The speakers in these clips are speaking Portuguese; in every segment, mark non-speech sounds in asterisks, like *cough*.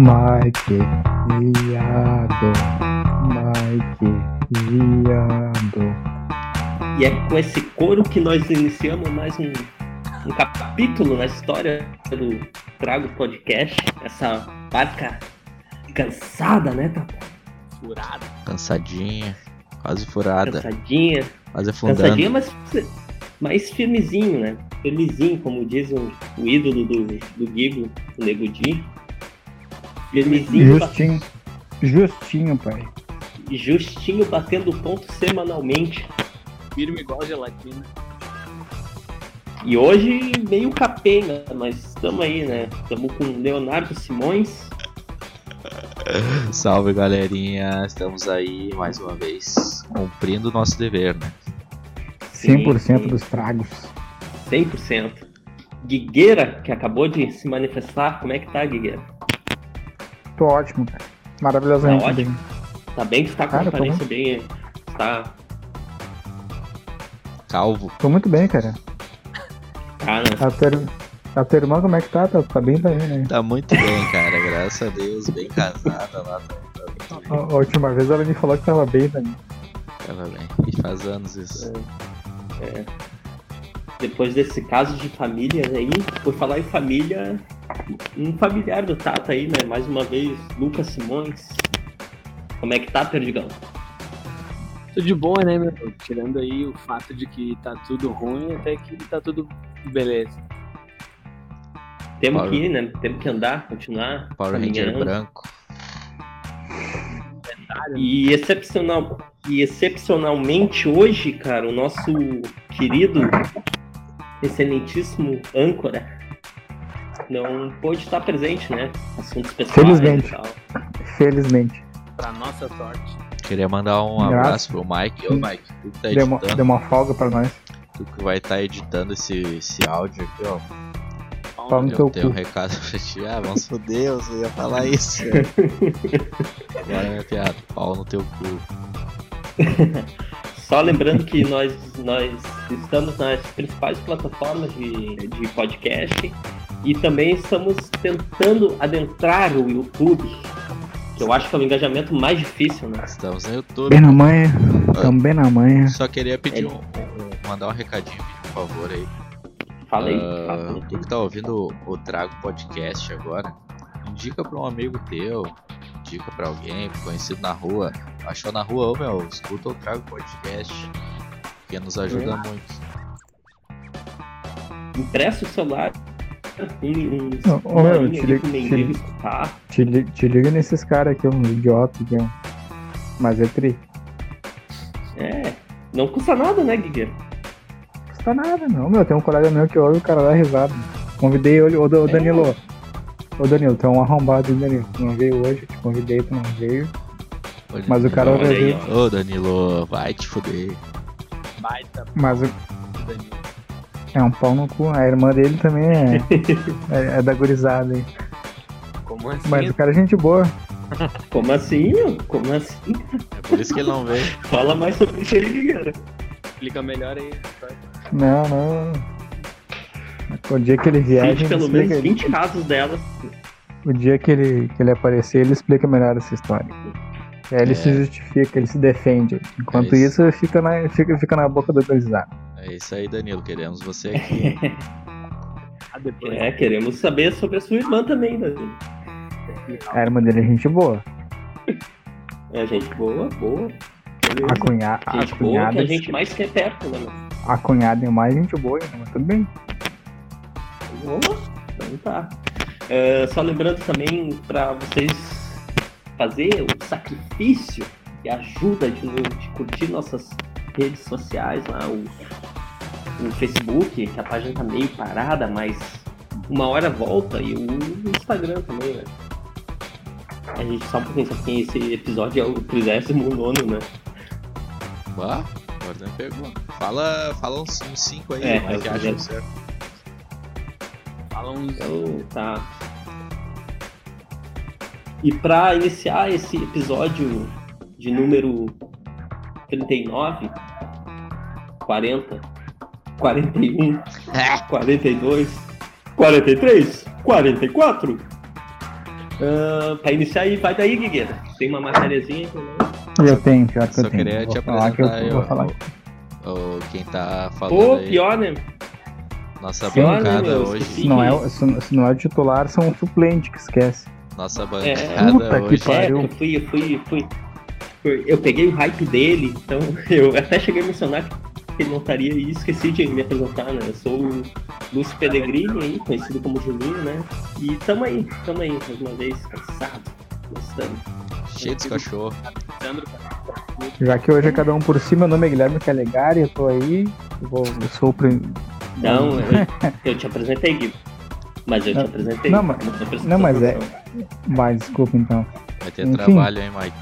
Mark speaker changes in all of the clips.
Speaker 1: Mike, viado. Mike, viado.
Speaker 2: E é com esse coro que nós iniciamos mais um, um capítulo na história do Trago Podcast. Essa barca cansada, né, Tata?
Speaker 3: Furada.
Speaker 4: Cansadinha, quase furada,
Speaker 2: Cansadinha.
Speaker 4: quase afundando.
Speaker 2: Cansadinha, mas mais firmezinho, né? Firmezinho, como diz o, o ídolo do, do Gigo, o Nego Di.
Speaker 1: Justinho. Justinho, pai.
Speaker 2: justinho batendo ponto semanalmente.
Speaker 3: Firme igual gelatina.
Speaker 2: E hoje meio capenga, mas estamos aí, né? Estamos com Leonardo Simões. *laughs*
Speaker 4: Salve galerinha, estamos aí mais uma vez cumprindo o nosso dever, né?
Speaker 1: 100%
Speaker 2: sim.
Speaker 1: dos tragos.
Speaker 2: 100%. Guigueira, que acabou de se manifestar. Como é que tá, Guigueira?
Speaker 1: Tô ótimo, cara. Maravilhosamente
Speaker 2: Tá ótimo.
Speaker 1: bem.
Speaker 2: Tá bem? Tu tá com
Speaker 1: Cara,
Speaker 2: aparência bem... Tá...
Speaker 4: Calvo,
Speaker 1: Tô muito bem, cara.
Speaker 2: Tá, né?
Speaker 1: A tua, a tua irmã, como é que tá? Tá, tá bem também, né?
Speaker 4: tá muito bem, cara, graças a Deus, bem casada lá, tá, tá
Speaker 1: A, a última vez ela me falou que tava bem também.
Speaker 4: Tava bem. E faz anos isso.
Speaker 2: É. Depois desse caso de família aí, por falar em família, um familiar do Tata aí, né? Mais uma vez, Lucas Simões. Como é que tá, Perdigão?
Speaker 3: Tudo de boa, né, meu? Tirando aí o fato de que tá tudo ruim, até que tá tudo beleza.
Speaker 2: Temos
Speaker 4: Power-
Speaker 2: que ir, né? Temos que andar, continuar.
Speaker 4: Power Ranger branco.
Speaker 2: E, excepcional, e excepcionalmente hoje, cara, o nosso querido, excelentíssimo âncora não pôde estar presente, né? Assuntos pessoais
Speaker 1: Felizmente.
Speaker 2: e tal.
Speaker 1: Felizmente.
Speaker 3: Pra nossa sorte.
Speaker 4: Queria mandar um
Speaker 1: Graças.
Speaker 4: abraço pro Mike. Ô Mike, tu que tá
Speaker 1: Deu uma,
Speaker 4: editando,
Speaker 1: deu uma folga pra nós.
Speaker 4: tu que vai estar editando esse, esse áudio aqui, ó.
Speaker 1: Pau no
Speaker 4: Eu
Speaker 1: teu
Speaker 4: tenho um
Speaker 1: cu.
Speaker 4: recado pra ti. Ah, vamos foder, você ia falar *laughs* isso. Agora é minha piada. Pau no teu cu. *laughs*
Speaker 2: Só lembrando que nós, nós estamos nas principais plataformas de, de podcast e também estamos tentando adentrar o YouTube, que eu acho que é o engajamento mais difícil, né?
Speaker 4: Estamos no YouTube.
Speaker 1: Bem na manha. Tamo bem na manha.
Speaker 4: Só queria pedir
Speaker 2: É.
Speaker 4: um, um- mandar um recadinho, por favor aí.
Speaker 2: Fala aí, fala.
Speaker 4: tu que tá ouvindo o, o Trago Podcast agora, indica pra um amigo teu, indica pra alguém, conhecido na rua. Achou na rua, ô meu, escuta o Trago Podcast, que nos ajuda muito.
Speaker 2: Empresta o celular, um, um,
Speaker 1: meu, te liga- te. Te, li- te liga nesses caras aqui, um idiota aqui, ó. Mas é tri.
Speaker 2: É, não custa nada, né?
Speaker 1: Não custa nada, não, meu. Tem um colega meu que ouve o cara dá risada. Convidei ele, ô, ô Danilo. Ô Danilo, tu é um arrombado, hein, Danilo. Tu não veio hoje, te convidei, tu não veio.
Speaker 4: Ô,
Speaker 1: Mas o cara
Speaker 2: Olha aí, ó.
Speaker 4: Ô Danilo, vai te fuder.
Speaker 3: Baita
Speaker 1: Mas o-
Speaker 3: Danilo.
Speaker 1: é um pau no cu. A irmã dele também é, *laughs* é, é da gurizada aí.
Speaker 3: Como assim?
Speaker 1: Mas o cara é gente boa. *laughs*
Speaker 2: Como assim, meu? Como assim?
Speaker 4: É por isso que ele não veio. *laughs*
Speaker 2: Fala mais sobre isso aí, Guigueira.
Speaker 3: Explica melhor aí.
Speaker 1: Não, não. O dia que ele vier,
Speaker 2: Cite
Speaker 1: gente
Speaker 2: pelo menos 20 casos dela.
Speaker 1: O dia que ele, que ele aparecer, ele explica melhor essa história. E aí ele
Speaker 4: É.
Speaker 1: se justifica, ele se defende. Enquanto
Speaker 4: É
Speaker 1: isso, fica, na, fica, fica na boca do gurizada.
Speaker 4: É isso aí, Danilo, queremos você *laughs* aqui.
Speaker 3: Ah.
Speaker 2: É, queremos saber sobre a sua irmã também, né?
Speaker 1: A irmã dele é gente boa. *laughs*
Speaker 2: É gente boa, boa.
Speaker 1: A, cunha, a,
Speaker 2: Gente boa que
Speaker 1: cunhada,
Speaker 2: a gente mais quer perto, né,
Speaker 1: a cunhada é mais gente boa, ainda, mas tudo bem.
Speaker 2: Boa, então tá. É, só lembrando também para vocês fazer o sacrifício e ajuda de, de curtir nossas redes sociais lá, o, o Facebook, que a página tá meio parada, mas uma hora volta, e o Instagram também, né? A gente só pouquinho, só que esse episódio é o 39, né?
Speaker 4: Bah, agora me pegou. Fala, fala uns 5 aí,
Speaker 2: É,
Speaker 4: como é que
Speaker 2: eu-
Speaker 4: acha
Speaker 2: eu-
Speaker 4: certo?
Speaker 3: Uns.
Speaker 2: Então, tá. E para iniciar esse episódio de número 39, 40, 41, 42, 43, 44, Ah, pra iniciar aí, vai daí, Guigueira. Tem uma matériazinha também.
Speaker 1: Eu tenho, pior que
Speaker 4: Só
Speaker 1: eu tenho.
Speaker 4: queria
Speaker 1: Vou
Speaker 4: te
Speaker 1: falar que eu
Speaker 4: apresentar
Speaker 1: vou
Speaker 4: eu-
Speaker 1: falar.
Speaker 4: o- quem tá falando
Speaker 2: Pô,
Speaker 4: aí.
Speaker 2: pior, né?
Speaker 4: Nossa
Speaker 2: né,
Speaker 4: bancada
Speaker 2: meu?
Speaker 4: hoje.
Speaker 1: Se não, é, o- se, se não é o titular, são o suplente que esquece.
Speaker 4: Nossa
Speaker 2: É.
Speaker 4: bancada
Speaker 1: Puta que
Speaker 4: hoje.
Speaker 1: pariu.
Speaker 2: É, eu fui, eu fui, fui. fui- Eu peguei o hype dele, então *laughs* eu até cheguei a mencionar que ele não estaria e esqueci de me apresentar, né? Eu sou o Lúcio Pellegrini aí, conhecido como Juninho, né? E tamo aí, tamo aí, mais uma vez, cansado, gostando.
Speaker 4: Cheio.
Speaker 3: Sandro, cara.
Speaker 1: Já que hoje é cada um por si, meu nome é Guilherme Calegari, eu tô aí. Eu, vou- eu sou o prim...
Speaker 2: Não, eu, *laughs* eu te apresentei, Gui. Mas eu te apresentei.
Speaker 1: não, mas- não, mas é-. Vai, desculpa então.
Speaker 4: Vai ter
Speaker 1: Enfim.
Speaker 4: trabalho, hein, Mike?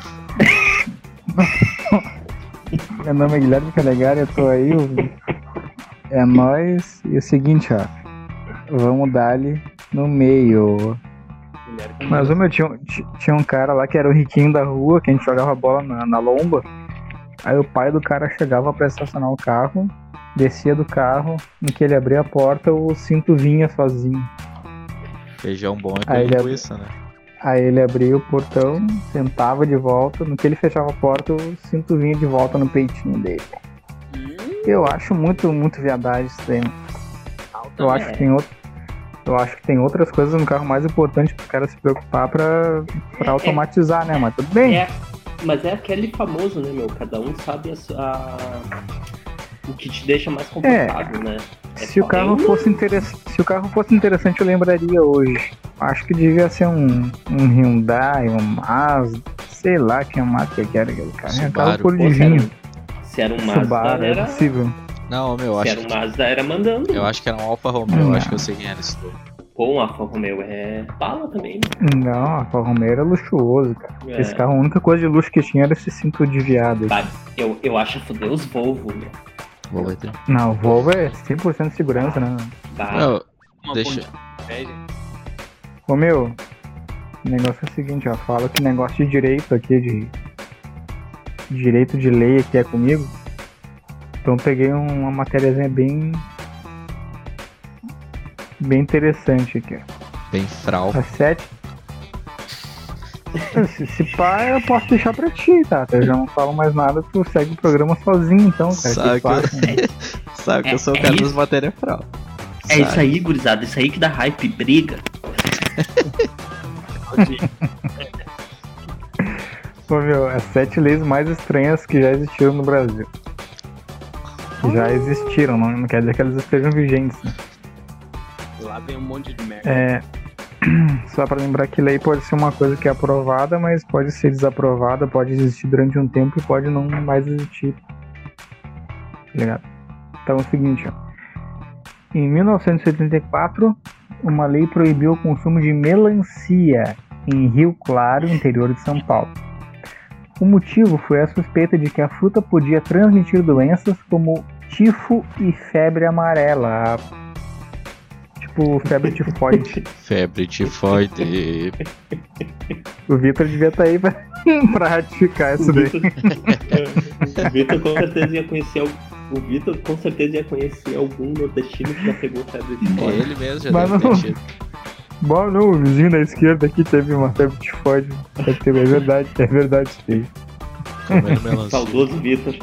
Speaker 4: *laughs*
Speaker 1: Meu nome é Guilherme Calegari, eu tô aí. É nóis. E é o seguinte, ó. Vamos dar ali no meio. Mas, meu, tinha, um- ti- tinha um cara lá que era o riquinho da rua, que a gente jogava bola na, na lomba. Aí o pai do cara chegava pra estacionar o carro, descia do carro, no que ele abria a porta, o cinto vinha sozinho.
Speaker 4: Feijão bom é
Speaker 1: Aí ele é-
Speaker 4: né?
Speaker 1: Aí ele abria o portão, sentava de volta, no que ele fechava a porta, o cinto vinha de volta no peitinho dele.
Speaker 3: Hum,
Speaker 1: Eu acho muito, muito viadagem isso daí.
Speaker 3: alta,
Speaker 1: Eu acho que tem outro. Eu acho que tem outras coisas no carro mais importantes para os caras se preocupar pra, pra automatizar, né? Mas tudo bem.
Speaker 2: É, mas é aquele famoso, né, meu? Cada um sabe a, a- o que te deixa mais confortável, né? É
Speaker 1: Se o carro fosse interessante, se o carro fosse interessante, eu lembraria hoje. Acho que devia ser um, um Hyundai, um Mazda, sei lá que marca que era aquele carro. É um carro
Speaker 4: Subaru.
Speaker 1: de
Speaker 2: se era,
Speaker 1: vinho.
Speaker 2: se era um Mazda,
Speaker 1: Subaru, é
Speaker 2: era.
Speaker 1: possível.
Speaker 4: Não, meu, eu
Speaker 2: Se
Speaker 4: acho,
Speaker 2: era um Mazda, era mandando.
Speaker 4: eu acho que era um Alfa Romeo. Eu
Speaker 1: Não.
Speaker 4: acho que eu sei quem era esse dono.
Speaker 2: Pô, um Alfa Romeo é bala também,
Speaker 1: Não, a Alfa Romeo era luxuoso, cara.
Speaker 2: né?
Speaker 1: Esse carro, a única coisa de luxo que tinha era esse cinto de viado. aí.
Speaker 2: Bah, eu, eu acho foder os Volvo, meu.
Speaker 4: Vou vai ter.
Speaker 1: Não, o Volvo é 100% de segurança, né?
Speaker 2: Bah,
Speaker 4: Meu,
Speaker 3: Uma
Speaker 4: deixa-.
Speaker 1: Ô meu, o negócio é o seguinte, ó. Fala que negócio de direito aqui, de. Direito de lei aqui é comigo. Então eu peguei um- uma matériazinha bem. Bem interessante aqui, ó.
Speaker 4: bem frau.
Speaker 1: Às sete. Se, se pá, eu posso deixar pra ti, tá? Eu já não falo mais nada, tu segue o programa sozinho então, cara.
Speaker 4: Saca.
Speaker 1: Que né? *laughs*
Speaker 4: Sabe que eu sou o
Speaker 2: É-
Speaker 4: cara
Speaker 2: é
Speaker 4: das
Speaker 2: isso.
Speaker 4: matérias frau.
Speaker 2: é isso aí, gurizada. Isso aí que dá hype, briga. *laughs*
Speaker 1: Ô meu, as sete leis mais estranhas que já existiram no Brasil. Que já existiram, não, não quer dizer que elas estejam vigentes. né?
Speaker 3: Lá vem um monte de merda.
Speaker 1: É, *clears throat* só para lembrar que lei pode ser uma coisa que é aprovada, mas pode ser desaprovada, pode existir durante um tempo e pode não mais existir. Tá ligado? Então é o seguinte, ó. Em 1984, uma lei proibiu o consumo de melancia em Rio Claro, interior de São Paulo. O motivo foi a suspeita de que a fruta podia transmitir doenças como tifo e febre amarela. Tipo, febre tifoide. *laughs*
Speaker 4: Febre tifoide.
Speaker 1: O Vitor devia estar aí pra, *laughs* pra ratificar isso daí.
Speaker 2: Vitor, o Vitor com certeza ia conhecer o Vitor com certeza ia conhecer algum nordestino que já pegou febre de
Speaker 4: É ele mesmo já
Speaker 1: Mas
Speaker 4: deve
Speaker 1: não-
Speaker 4: ter.
Speaker 1: Bom, não, o vizinho da esquerda aqui teve uma febre tifoide. Ter- É verdade, é verdade
Speaker 4: melancia.
Speaker 2: Saudoso Vitor.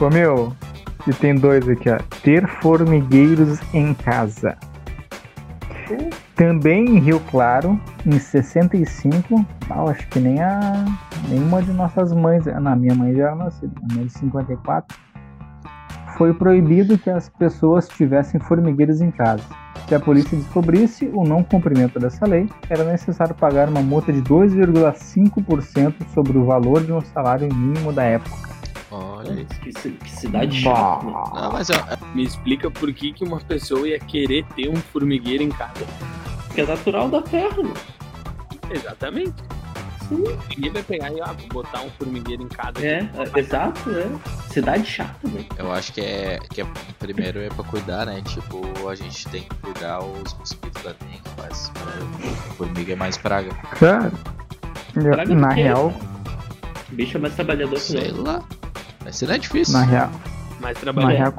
Speaker 1: Ô meu, e tem dois aqui, ó. Ter formigueiros em casa. Também em Rio Claro, em 65, ah, acho que nem a nenhuma de nossas mães, ah, não, minha mãe já era nascida, a minha de 54, foi proibido que as pessoas tivessem formigueiros em casa. Se a polícia descobrisse o não cumprimento dessa lei, era necessário pagar uma multa de 2,5% sobre o valor de um salário mínimo da época.
Speaker 4: Olha.
Speaker 2: Que, que cidade chata.
Speaker 4: Não, mas eu,
Speaker 3: Me explica por que, que uma pessoa ia querer ter um formigueiro em casa.
Speaker 2: Que é natural da terra, né?
Speaker 3: Exatamente.
Speaker 2: Sim.
Speaker 3: Ninguém vai pegar e ah, botar um formigueiro em casa.
Speaker 2: É, é, exato, né? Cidade chata, né?
Speaker 4: eu acho que é, que é. Primeiro é pra cuidar, né? Tipo, a gente tem que cuidar os mosquitos da dengue, mas né, formiga é mais praga.
Speaker 1: Cara,
Speaker 2: Praga
Speaker 1: na real,
Speaker 2: bicho é mais trabalhador que
Speaker 4: Sei lá. Mas não é difícil.
Speaker 1: na real,
Speaker 3: Mais
Speaker 1: na real.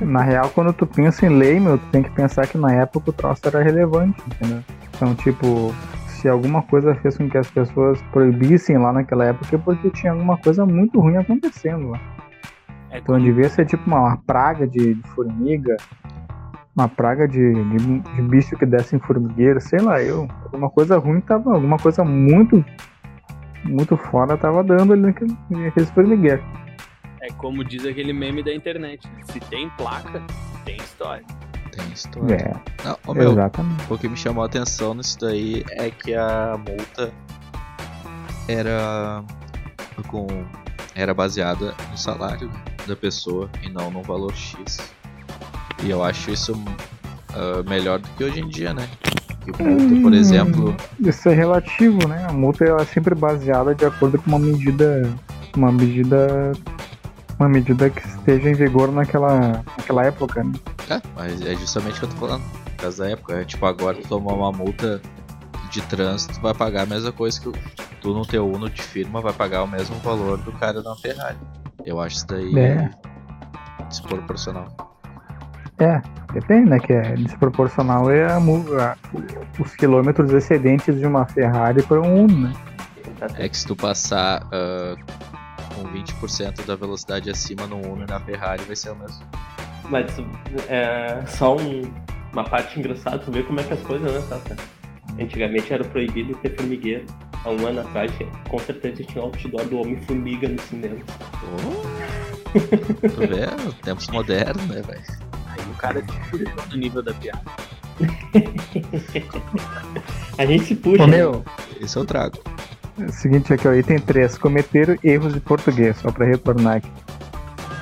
Speaker 1: Na real, quando tu pensa em lei, meu, tu tem que pensar que na época o troço era relevante, entendeu? Então, tipo, se alguma coisa fez com que as pessoas proibissem lá naquela época, é porque tinha alguma coisa muito ruim acontecendo lá.
Speaker 3: É
Speaker 1: Então
Speaker 3: como-
Speaker 1: devia ser tipo uma, uma praga de, de formiga, uma praga de, de, de bicho que desce em formigueiro, sei lá, eu. Alguma coisa ruim tava. Alguma coisa muito. Muito fora tava dando ali naquele, naqueles formigueiros.
Speaker 3: É como diz aquele meme da internet. né? Se tem placa, tem história.
Speaker 4: Tem história.
Speaker 1: É,
Speaker 4: Não, ô, meu,
Speaker 1: exatamente.
Speaker 4: o que me chamou a atenção nisso daí é que a multa era com era baseada no salário da pessoa e não no valor X. E eu acho isso ah, melhor do que hoje em dia, né? Que multa, por
Speaker 1: Hum.
Speaker 4: exemplo,
Speaker 1: Isso é relativo, né? A multa ela é sempre baseada de acordo com uma medida. Uma medida. Uma medida que esteja em vigor naquela, naquela época, né?
Speaker 4: É, mas é justamente o que eu tô falando. Causa da época. É, tipo, agora tu tomar uma multa de trânsito, vai pagar a mesma coisa que o- tu no teu Uno de firma vai pagar o mesmo valor do cara na Ferrari. Eu acho isso daí
Speaker 1: É.
Speaker 4: desproporcional.
Speaker 1: É, depende, né? Que é desproporcional é a, a- os quilômetros excedentes de uma Ferrari para um Uno, né?
Speaker 4: É que se tu passar ah, com 20% da velocidade acima no Uno e na Ferrari vai ser o mesmo.
Speaker 2: Mas é só um- uma parte engraçada, tu vê como é que as coisas, né, Tata? Antigamente era proibido ter formigueiro. Há um ano atrás, com certeza tinha outdoor do Homem-Formiga no cinema.
Speaker 4: Oh, *laughs* tu vê, tempos modernos, né, velho?
Speaker 3: Cara no nível da piada. *laughs*
Speaker 2: A gente se puxa.
Speaker 1: Ô, meu,
Speaker 4: Esse eu trago.
Speaker 1: é o seguinte aqui, ó, item 3. Cometer erros de português, só para retornar aqui.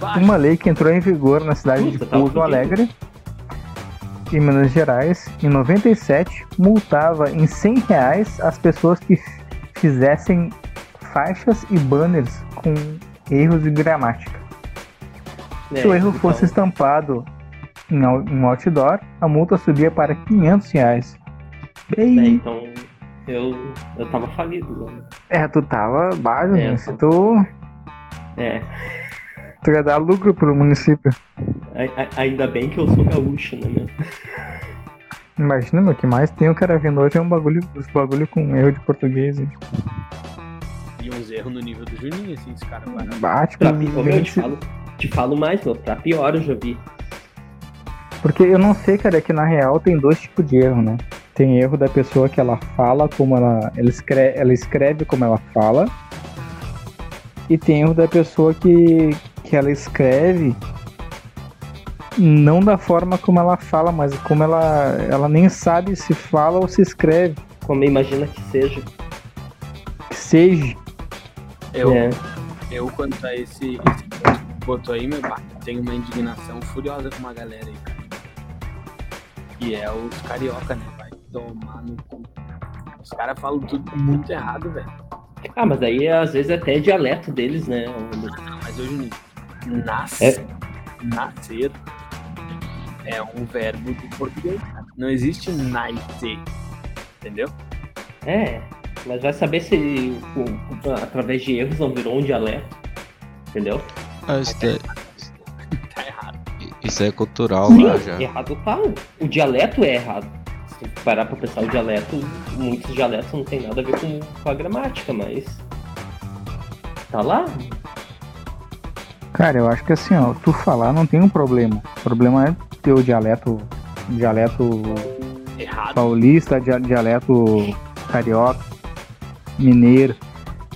Speaker 3: Baixa.
Speaker 1: Uma lei que entrou em vigor na cidade de
Speaker 2: Puta, tá
Speaker 1: Pouso. Alegre, em Minas Gerais, em 97, multava em 100 reais as pessoas que fizessem faixas e banners com erros de gramática.
Speaker 2: É,
Speaker 1: Se o erro
Speaker 2: então,
Speaker 1: fosse estampado em um outdoor, a multa subia para 500 reais.
Speaker 2: é,
Speaker 1: Bem,
Speaker 2: então eu, eu tava falido. Né?
Speaker 1: é, tu tava baixo,
Speaker 2: É,
Speaker 1: né? Se tu,
Speaker 2: É,
Speaker 1: tu ia dar lucro pro município.
Speaker 2: a- a- ainda bem que eu sou gaúcho, né, meu?
Speaker 1: Imagina, meu, o que mais tem o cara vendo hoje é um bagulho, os bagulho com erro de português. hein?
Speaker 3: E uns erros no nível do Juninho, assim, esse cara.
Speaker 1: Bate
Speaker 2: Pra
Speaker 1: pra
Speaker 2: pi- ô, meu, eu te falo, te falo mais, meu. Pra pior eu já vi.
Speaker 1: Porque eu não sei, cara, é que na real tem dois tipos de erro, né? Tem erro da pessoa que ela fala como ela. Ela escreve, ela escreve como ela fala. E tem erro da pessoa que, que ela escreve não da forma como ela fala, mas como ela, ela nem sabe se fala ou se escreve.
Speaker 2: Como imagina que seja.
Speaker 1: Que seja.
Speaker 3: Eu,
Speaker 2: É.
Speaker 3: eu quanto a esse, esse botou aí, meu pai, tenho uma indignação furiosa com uma galera aí, cara. E é os carioca, né? Vai tomar no cu. Os caras falam tudo muito errado, velho.
Speaker 2: Ah, mas aí às vezes até é dialeto deles, né?
Speaker 3: Não, mas hoje nascer, nascer é um verbo do português, cara. Não existe nascer, entendeu?
Speaker 2: É, mas vai saber se o- o- através de erros não virou um dialeto. Entendeu?
Speaker 4: Ah, isso, daí-. Isso é cultural
Speaker 2: Sim,
Speaker 4: lá já.
Speaker 2: errado tá. O dialeto é errado. Se tu parar pra pensar o dialeto, muitos dialetos não tem nada a ver com, com a gramática, mas. Tá lá?
Speaker 1: Cara, eu acho que assim, ó, tu falar não tem um problema. O problema é ter o dialeto. Dialeto
Speaker 3: Errado.
Speaker 1: paulista, dia- dialeto carioca, mineiro.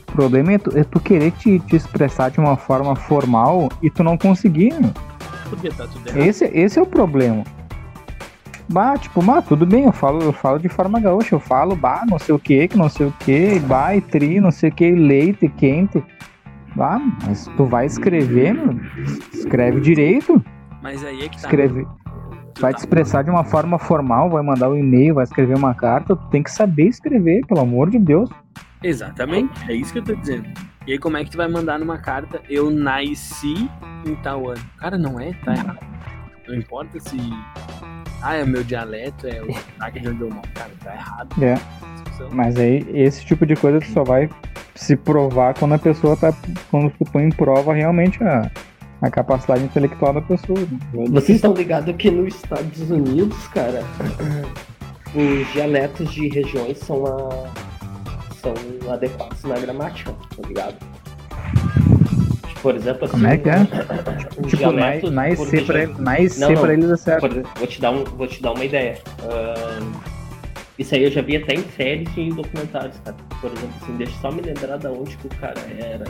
Speaker 1: O problema é tu, é tu querer te, te expressar de uma forma formal e tu não conseguir. meu.
Speaker 3: Porque tá tudo errado.
Speaker 1: Esse, esse é o problema. Bah, tipo, bah, tudo bem, eu falo, eu falo de forma gaúcha, eu falo, bah, não sei o que, que não sei o que, bah, e tri, não sei o que, leite, quente. Bah, mas tu vai escrever, meu, escreve direito,
Speaker 3: Mas aí é que tá.
Speaker 1: escreve,
Speaker 3: Tu
Speaker 1: vai
Speaker 3: tá-
Speaker 1: te expressar de uma forma formal, vai mandar um e-mail, vai escrever uma carta, tu tem que saber escrever, pelo amor de Deus.
Speaker 3: Exatamente, é isso que eu tô dizendo. E aí, como é que tu vai mandar numa carta, eu nasci em tal ano? Cara, não é, tá errado. Não importa se. Ah, é meu dialeto, é o sotaque de onde eu moro. Cara, tá errado.
Speaker 1: É. Mas aí, esse tipo de coisa tu só vai se provar quando a pessoa tá. Quando tu põe em prova realmente a, a capacidade intelectual da pessoa. né?
Speaker 2: Vocês estão ligados que nos Estados Unidos, cara, *clears throat* os dialetos de regiões são, a- são adequados na gramática, tá ligado? Tipo, Por exemplo, assim,
Speaker 1: Como é que é? Tipo,
Speaker 2: dialetos
Speaker 1: na
Speaker 2: por
Speaker 1: IC pra, ele- na IC
Speaker 2: Não, não.
Speaker 1: pra eles é certo.
Speaker 2: Vou, te dar um, vou te dar uma ideia. Ahn, isso aí eu já vi até em séries e em documentários, cara. Por exemplo, assim, deixa só me lembrar da onde que o cara era.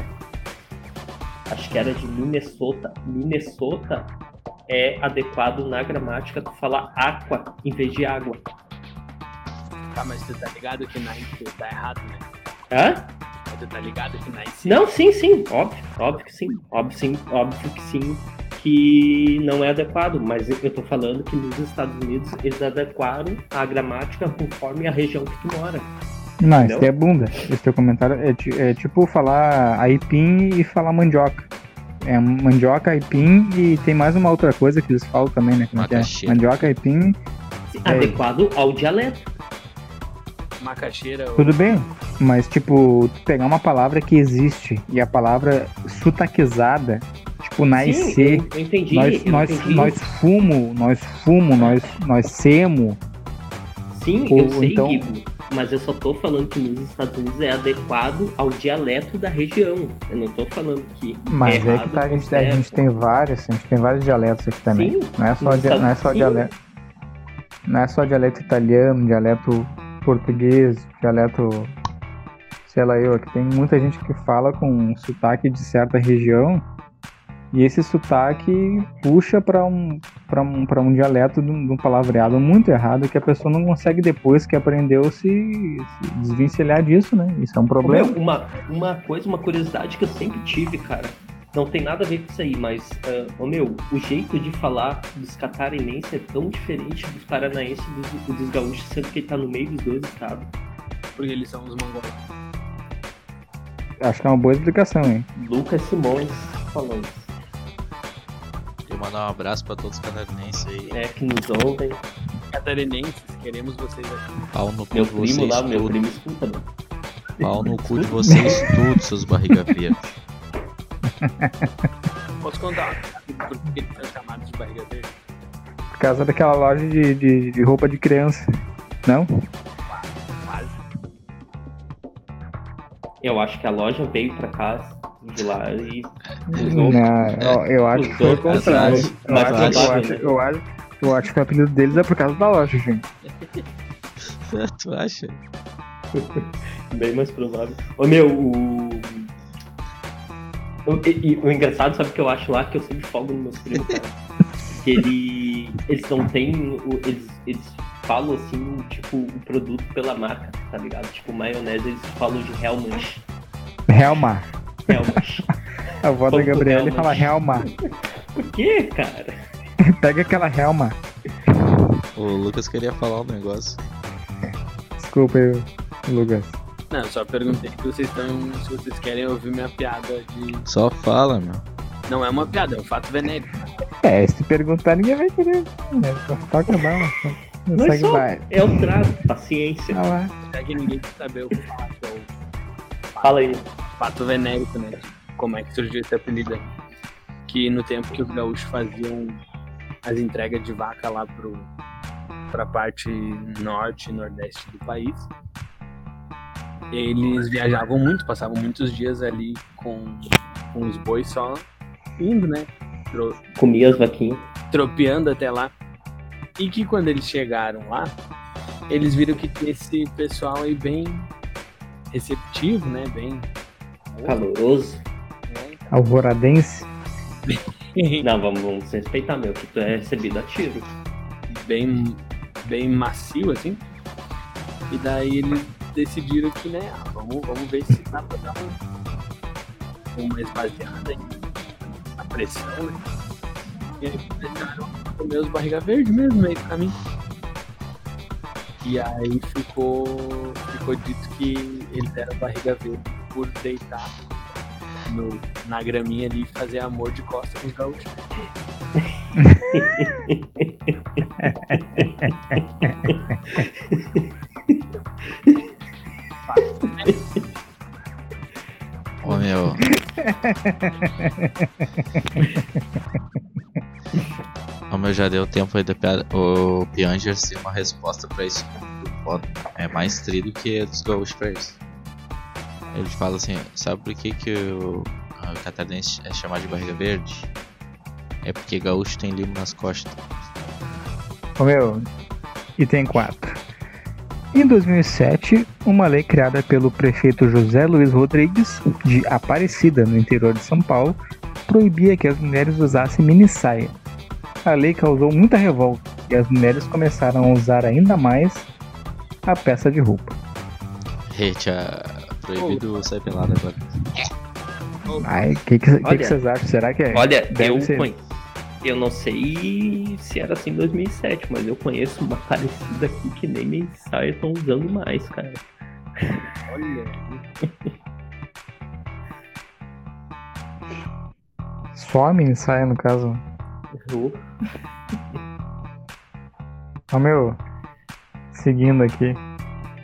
Speaker 2: Acho que era de Minnesota. Minnesota é adequado na gramática tu falar aqua em vez de água.
Speaker 3: Tá, mas tu tá ligado que na IC tá errado, né?
Speaker 2: Hã?
Speaker 3: Mas tu tá ligado que na IC.
Speaker 2: Não, sim, sim, óbvio, óbvio que sim, óbvio sim, óbvio que sim, que não é adequado, mas eu tô falando que nos Estados Unidos eles adequaram a gramática conforme a região que tu mora.
Speaker 1: Não,
Speaker 2: Entendeu?
Speaker 1: isso é bunda. Esse teu comentário é, é tipo falar aipim e falar mandioca. É mandioca, aipim e tem mais uma outra coisa que eles falam também, né? É que é? Mandioca, aipim, É.
Speaker 2: Adequado ao dialeto.
Speaker 3: Macaxeira ou
Speaker 1: tudo bem. Mas, tipo, tu pegar uma palavra que existe e a palavra sotaquizada, tipo, na
Speaker 2: Sim,
Speaker 1: IC,
Speaker 2: eu, eu entendi,
Speaker 1: nós,
Speaker 2: eu
Speaker 1: nós,
Speaker 2: entendi.
Speaker 1: nós fumo, nós fumo, nós, nós semo.
Speaker 2: Sim,
Speaker 1: ou
Speaker 2: eu sei,
Speaker 1: então-
Speaker 2: Guigo, mas eu só tô falando que nos Estados Unidos é adequado ao dialeto da região. Eu não tô falando que
Speaker 1: Mas
Speaker 2: é
Speaker 1: é que
Speaker 2: errado
Speaker 1: tá, a
Speaker 2: ou
Speaker 1: gente, a gente tem vários, a gente tem vários dialetos aqui também.
Speaker 2: Sim,
Speaker 1: Não é só, dia- não é só
Speaker 2: sim.
Speaker 1: dialeto. Não é só dialeto italiano, dialeto português, dialeto. Sei lá eu, aqui tem muita gente que fala com um sotaque de certa região e esse sotaque puxa para um, pra um, pra um dialeto de um, de um palavreado muito errado que a pessoa não consegue depois que aprendeu se, se desvencilhar disso, né? Isso é um problema.
Speaker 2: Meu, uma, uma coisa, uma curiosidade que eu sempre tive, cara. Não tem nada a ver com isso aí, mas, ah, ô meu, o jeito de falar dos catarinenses é tão diferente dos paranaenses e dos, dos gaúchos, sendo que ele tá no meio dos dois estados.
Speaker 3: porque eles são os mongóis.
Speaker 1: Acho que é uma boa explicação, hein?
Speaker 2: Lucas Simões falando.
Speaker 4: Queria mandar um abraço pra todos os catarinenses aí.
Speaker 2: É, que nos ouvem.
Speaker 3: Catarinenses, queremos vocês aqui.
Speaker 4: Pau no cu
Speaker 2: Meu
Speaker 4: de
Speaker 2: primo
Speaker 4: vocês
Speaker 2: lá, meu
Speaker 4: tudo.
Speaker 2: primo escuta, mano.
Speaker 4: Pau no cu de vocês tudo, seus barriga *laughs* verde. *laughs*
Speaker 3: Posso contar por que eles são chamados de barriga verde?
Speaker 1: Por causa daquela loja de, de, de roupa de criança. Não?
Speaker 3: Quase.
Speaker 2: Eu acho que a loja veio pra cá de lá e.
Speaker 1: Não, eu, eu acho que foi o contrário.
Speaker 2: mas-
Speaker 1: Eu acho,
Speaker 2: eu acho,
Speaker 1: eu, acho, eu acho que o apelido deles é por causa da loja, gente. *laughs*
Speaker 4: tu acha?
Speaker 2: Bem mais provável. Ô meu, o. O, e- e o engraçado, sabe o que eu acho lá? Que eu sempre folgo nos meus primos, cara. que ele, eles não têm. Eles, eles falam assim, tipo, o produto pela marca, tá ligado? Tipo, maionese, eles falam de Hellmann's.
Speaker 1: Helma.
Speaker 2: Hellmann's.
Speaker 1: A avó da Gabriela fala Helma.
Speaker 2: Por quê, cara?
Speaker 1: Pega aquela Helma.
Speaker 4: O Lucas queria falar um negócio.
Speaker 1: Desculpa, eu, Lucas.
Speaker 3: Não, eu só perguntei se vocês estão. se vocês querem ouvir minha piada de.
Speaker 4: Só fala, meu.
Speaker 3: Não é uma piada, é um fato venéreo.
Speaker 1: É, se perguntar, ninguém vai querer. né? Toca bala.
Speaker 2: Mas
Speaker 1: Segue
Speaker 2: só
Speaker 1: vai.
Speaker 2: é o trato, paciência.
Speaker 1: Ah lá.
Speaker 3: Já que ninguém quer saber, falar que é o
Speaker 2: Fala aí.
Speaker 3: fato venérico, né? Como é que surgiu esse apelido aí. Que no tempo que os gaúchos faziam as entregas de vaca lá pro, pra parte norte e nordeste do país, eles viajavam muito, passavam muitos dias ali com, com os bois só indo, né? Tro-
Speaker 2: Comi as vaquinhas.
Speaker 3: tropeando até lá. E que quando eles chegaram lá, eles viram que tinha esse pessoal aí bem receptivo, né? Bem.
Speaker 2: Caloroso.
Speaker 3: né?
Speaker 1: Alvoradense. *laughs*
Speaker 2: Não, vamos, vamos respeitar, meu, que tu é recebido a tiro.
Speaker 3: bem, bem macio, assim. E daí eles decidiram que, né, ah, vamos, vamos ver se dá pra dar um, uma esvaziada aí na pressão, né? E aí começaram a comer os barriga verde mesmo, meio do caminho. E aí ficou, ficou dito que eles eram barriga verde por deitar no, na graminha ali e fazer amor de costas com os gaúchos. *laughs* *laughs*
Speaker 4: Ô meu, Como já deu tempo aí do o Pianger ser uma resposta pra isso. É mais tri que dos gaúchos pra isso. Ele fala assim, sabe por que, que o a catarinense é chamado de barriga verde? É porque gaúcho tem limo nas costas.
Speaker 1: Ô meu, item 4. Em 2007, uma lei criada pelo prefeito José Luiz Rodrigues, de Aparecida, no interior de São Paulo, proibia que as mulheres usassem mini saia. A lei causou muita revolta e as mulheres começaram a usar ainda mais a peça de roupa.
Speaker 4: Gente, proibido sair pelado agora.
Speaker 1: Ai, o que, que, que, que vocês acham? Será que é?
Speaker 2: Olha,
Speaker 1: Deve
Speaker 2: eu,
Speaker 1: ser.
Speaker 2: conhe- eu não sei se era assim em 2007, mas eu conheço uma parecida aqui que nem me saia estão usando mais, cara.
Speaker 3: Olha.
Speaker 1: Só a saia, no caso.
Speaker 2: Eu-
Speaker 1: Ó meu, seguindo aqui,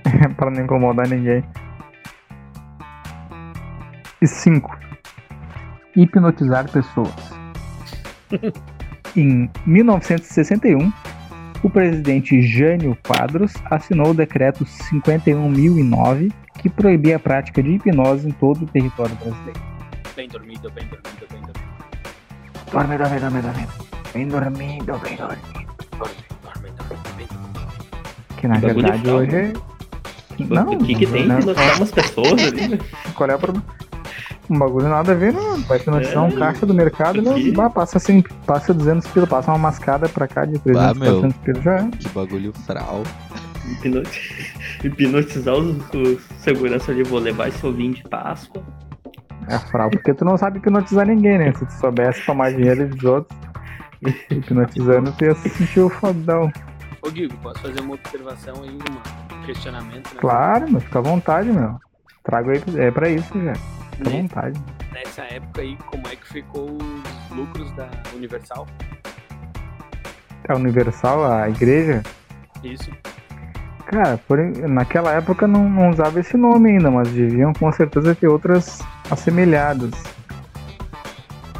Speaker 1: *laughs* para não incomodar ninguém. E 5. Hipnotizar pessoas. *laughs* em 1961, o presidente Jânio Quadros assinou o decreto 51.009 que proibia a prática de hipnose em todo o território brasileiro.
Speaker 3: Bem dormido, bem dormido, bem dormido.
Speaker 1: Dorme, dorme, dorme, dorme. Bem dormindo, bem dormindo.
Speaker 3: Dorme, dorme, dorme, bem dormido.
Speaker 1: Que na verdade hoje é.
Speaker 2: o que, que tem
Speaker 1: não-
Speaker 2: que notar umas pessoas ali, né?
Speaker 1: Qual é o problema? Um bagulho nada a ver, não. Vai hipnotizar
Speaker 2: É.
Speaker 1: um caixa do mercado, não.
Speaker 2: Aqui.
Speaker 1: Bah, passa assim, passa 200 pila, passa uma mascada pra cá de 300,
Speaker 4: Bah, meu.
Speaker 1: 400 pila, já é.
Speaker 4: Que bagulho fral.
Speaker 2: Hipno- *laughs* Hipnotizar os, os segurança ali, vou levar esse ovinho de Páscoa.
Speaker 1: É fral, porque tu não sabe hipnotizar ninguém, né? Se tu soubesse tomar dinheiro dos outros, hipnotizando, tu ia se sentir o fodão.
Speaker 3: Ô, Guigo, posso fazer uma observação aí, um questionamento? Né?
Speaker 1: Claro, mas fica à vontade, meu. Trago aí, é pra isso já. Fica à vontade.
Speaker 3: Nessa época aí, como é que ficou os lucros da Universal?
Speaker 1: A Universal, a igreja,
Speaker 3: Isso.
Speaker 1: Cara, por- naquela época não, não usava esse nome ainda, mas deviam com certeza ter outras assemelhadas.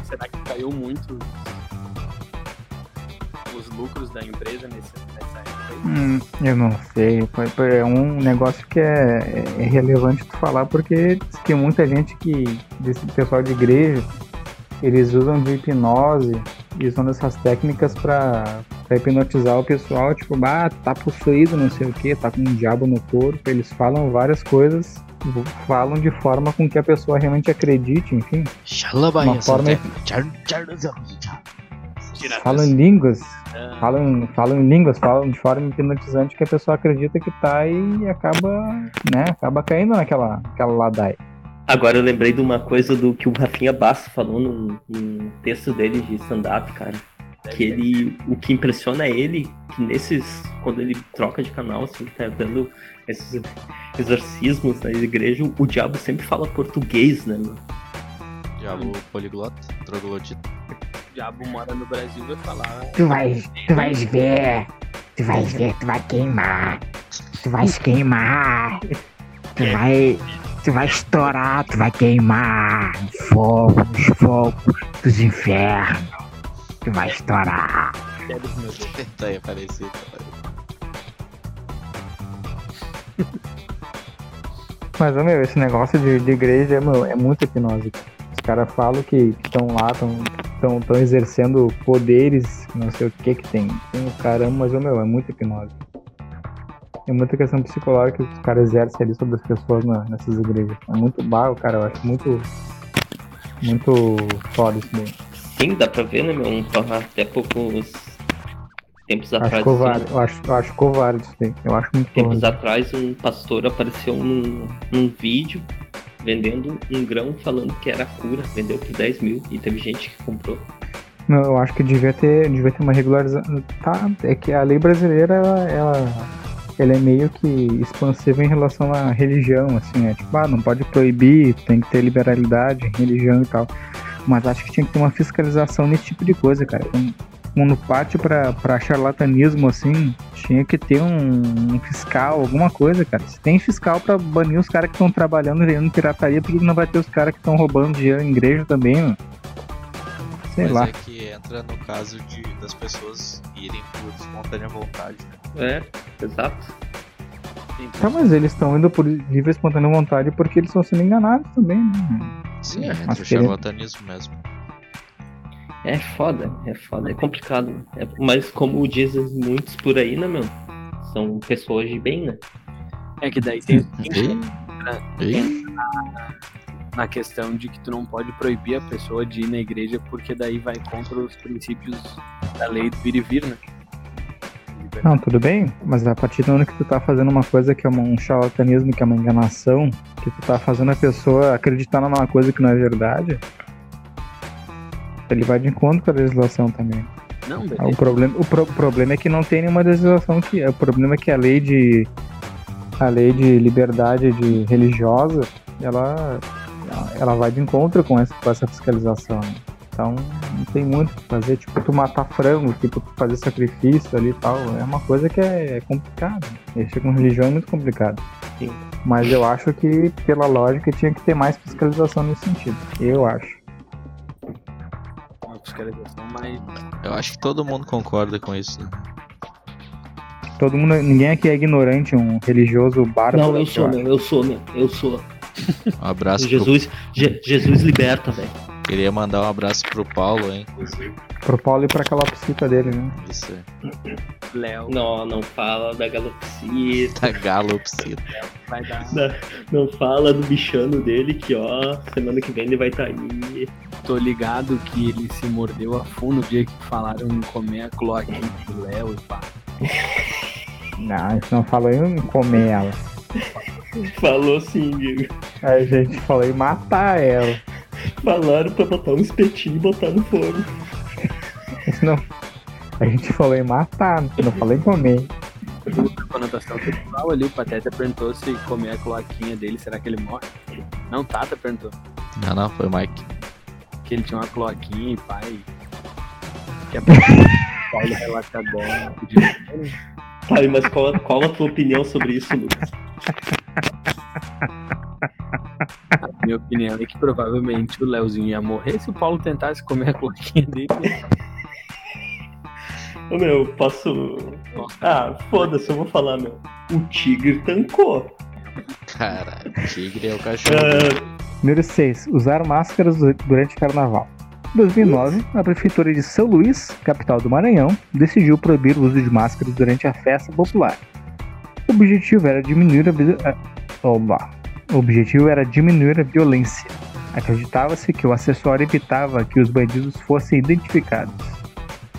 Speaker 3: Será que caiu muito os lucros da empresa nesse?
Speaker 1: Hum, eu não sei. É um negócio que é, é relevante tu falar porque que muita gente que. Desse pessoal de igreja, eles usam de hipnose e usam dessas técnicas pra, pra hipnotizar o pessoal, tipo, ah, tá possuído, não sei o que, tá com um diabo no corpo. Eles falam várias coisas, falam de forma com que a pessoa realmente acredite, enfim. Uma forma- Falam em línguas,
Speaker 3: Ah,
Speaker 1: falam, falam em línguas, falam de forma hipnotizante que a pessoa acredita que tá e acaba, né, acaba caindo naquela, naquela ladaia.
Speaker 2: Agora eu lembrei de uma coisa do que o Rafinha Basso falou num, num texto dele de stand-up, cara. Que ele. O que impressiona ele, que nesses. Quando ele troca de canal, assim, que tá dando esses exorcismos na igreja, o diabo sempre fala português, né, meu?
Speaker 4: Diabo poliglota, troglodita.
Speaker 3: O diabo mora no Brasil vai falar.
Speaker 5: Tu vais, tu vais ver, tu vais ver, tu vai queimar, tu vais queimar, tu vai, tu vai estourar, tu vai queimar, fogo, nos fogos dos infernos, tu vai estourar.
Speaker 3: Os dedos.
Speaker 4: Tá aí aparecido.
Speaker 1: Mas, meu, esse negócio de, de igreja meu, é muito hipnose. Caras falam que estão lá, estão tão exercendo poderes, não sei o que que tem. Tem o caramba, mas, meu, é muito hipnose. É muita questão psicológica que os caras exercem ali sobre as pessoas na- nessas igrejas. É muito barro, cara. Eu acho muito. Muito foda isso daí.
Speaker 2: Sim, dá pra ver, né, meu? Um, até poucos tempos
Speaker 1: Acho
Speaker 2: atrás.
Speaker 1: covarde.
Speaker 2: assim,
Speaker 1: Eu acho, eu acho covarde isso daí. Eu acho muito
Speaker 2: tempos
Speaker 1: covarde.
Speaker 2: atrás, um pastor apareceu num, num vídeo vendendo um grão falando que era cura, vendeu por 10 mil e teve gente que comprou.
Speaker 1: Não, eu acho que devia ter, devia ter uma regularização. Tá, é que a lei brasileira, ela, ela, ela é meio que expansiva em relação à religião, assim, é tipo, ah, não pode proibir, tem que ter liberalidade religião e tal. Mas acho que tinha que ter uma fiscalização nesse tipo de coisa, cara. Então, no pátio pra, pra charlatanismo, assim, tinha que ter um, um fiscal, alguma coisa, cara. Se tem fiscal pra banir os caras que estão trabalhando vendendo pirataria, por que não vai ter os caras que estão roubando dinheiro em igreja também, mano? Sei
Speaker 4: Mas
Speaker 1: lá.
Speaker 4: é que entra no caso de das pessoas irem por espontânea vontade, né?
Speaker 2: É, exato.
Speaker 1: Tá, mas eles estão indo por livre e espontânea vontade porque eles estão sendo enganados também, né?
Speaker 4: Sim,
Speaker 2: É,
Speaker 4: entra
Speaker 1: mas
Speaker 4: o charlatanismo mesmo.
Speaker 2: É foda, é foda, é complicado. É- mas como dizem muitos por aí, né, meu? São pessoas de bem, né?
Speaker 3: É que daí tem *laughs* *laughs* na questão de que tu não pode proibir a pessoa de ir na igreja porque daí vai contra os princípios da lei do vir e vir, né?
Speaker 1: Não, tudo bem, mas a partir do momento que tu tá fazendo uma coisa que é um charlatanismo, que é uma enganação, que tu tá fazendo a pessoa acreditar numa coisa que não é verdade, ele vai de encontro com a legislação também.
Speaker 3: Não,
Speaker 1: O
Speaker 3: beleza.
Speaker 1: problema, o pro- problema é que não tem nenhuma legislação que. O problema é que a lei de. A lei de liberdade de religiosa, ela, ela vai de encontro com essa, com essa fiscalização. né? Então não tem muito o que fazer. Tipo, tu matar frango, tipo, tu fazer sacrifício ali e tal. É uma coisa que é, é complicada. Mexer com religião é muito complicado.
Speaker 2: Sim.
Speaker 1: Mas eu acho que, pela lógica, tinha que ter mais fiscalização nesse sentido. Eu acho.
Speaker 3: Fiscalização mais.
Speaker 4: eu acho que todo mundo concorda com isso. né?
Speaker 1: Todo mundo, ninguém aqui é ignorante, um religioso bárbaro.
Speaker 2: Não, eu sou, meu, eu sou, meu, eu sou.
Speaker 4: Um abraço
Speaker 2: Jesus, Je- Jesus liberta, velho.
Speaker 4: Queria mandar um abraço pro Paulo, hein? Inclusive.
Speaker 1: Pro Paulo e pra calopsita dele, né?
Speaker 4: Isso aí.
Speaker 3: Léo
Speaker 2: Não, não fala da galopsita,
Speaker 4: Da Galopsita.
Speaker 3: vai dar.
Speaker 2: não fala do bichano dele que, ó, semana que vem ele vai estar aí.
Speaker 3: Tô ligado que ele se mordeu a fundo no dia que falaram em comer a cloaquinha do Léo e pá.
Speaker 1: Não, a gente não falou em comer ela.
Speaker 2: Falou sim, Diego.
Speaker 1: A gente falou em matar ela.
Speaker 2: Falaram pra botar um espetinho e botar no fogo.
Speaker 1: Isso não. A gente falou em matar, não falou em comer.
Speaker 3: A conotação sexual ali, o Pateta perguntou se comer a cloaquinha dele, será que ele morre? Não, Tata perguntou.
Speaker 4: Não, não, foi o Mike.
Speaker 3: Que ele tinha uma cloaquinha e pai. Que a Paulo relatador.
Speaker 2: Mas qual, qual a tua opinião sobre isso, Lucas?
Speaker 3: A minha opinião é que provavelmente o Léozinho ia morrer se o Paulo tentasse comer a cloaquinha dele.
Speaker 2: Ô meu, posso. Ah, foda-se, eu vou falar, meu. O tigre tancou.
Speaker 4: Cara, tigre é o cachorro.
Speaker 2: Ah,
Speaker 1: Número 6. Usar máscaras du- durante o carnaval. Em 2009, a Prefeitura de São Luís, capital do Maranhão, decidiu proibir o uso de máscaras durante a festa popular. O objetivo era diminuir a, Oba. O objetivo era diminuir a violência. Acreditava-se que o acessório evitava que os bandidos fossem identificados.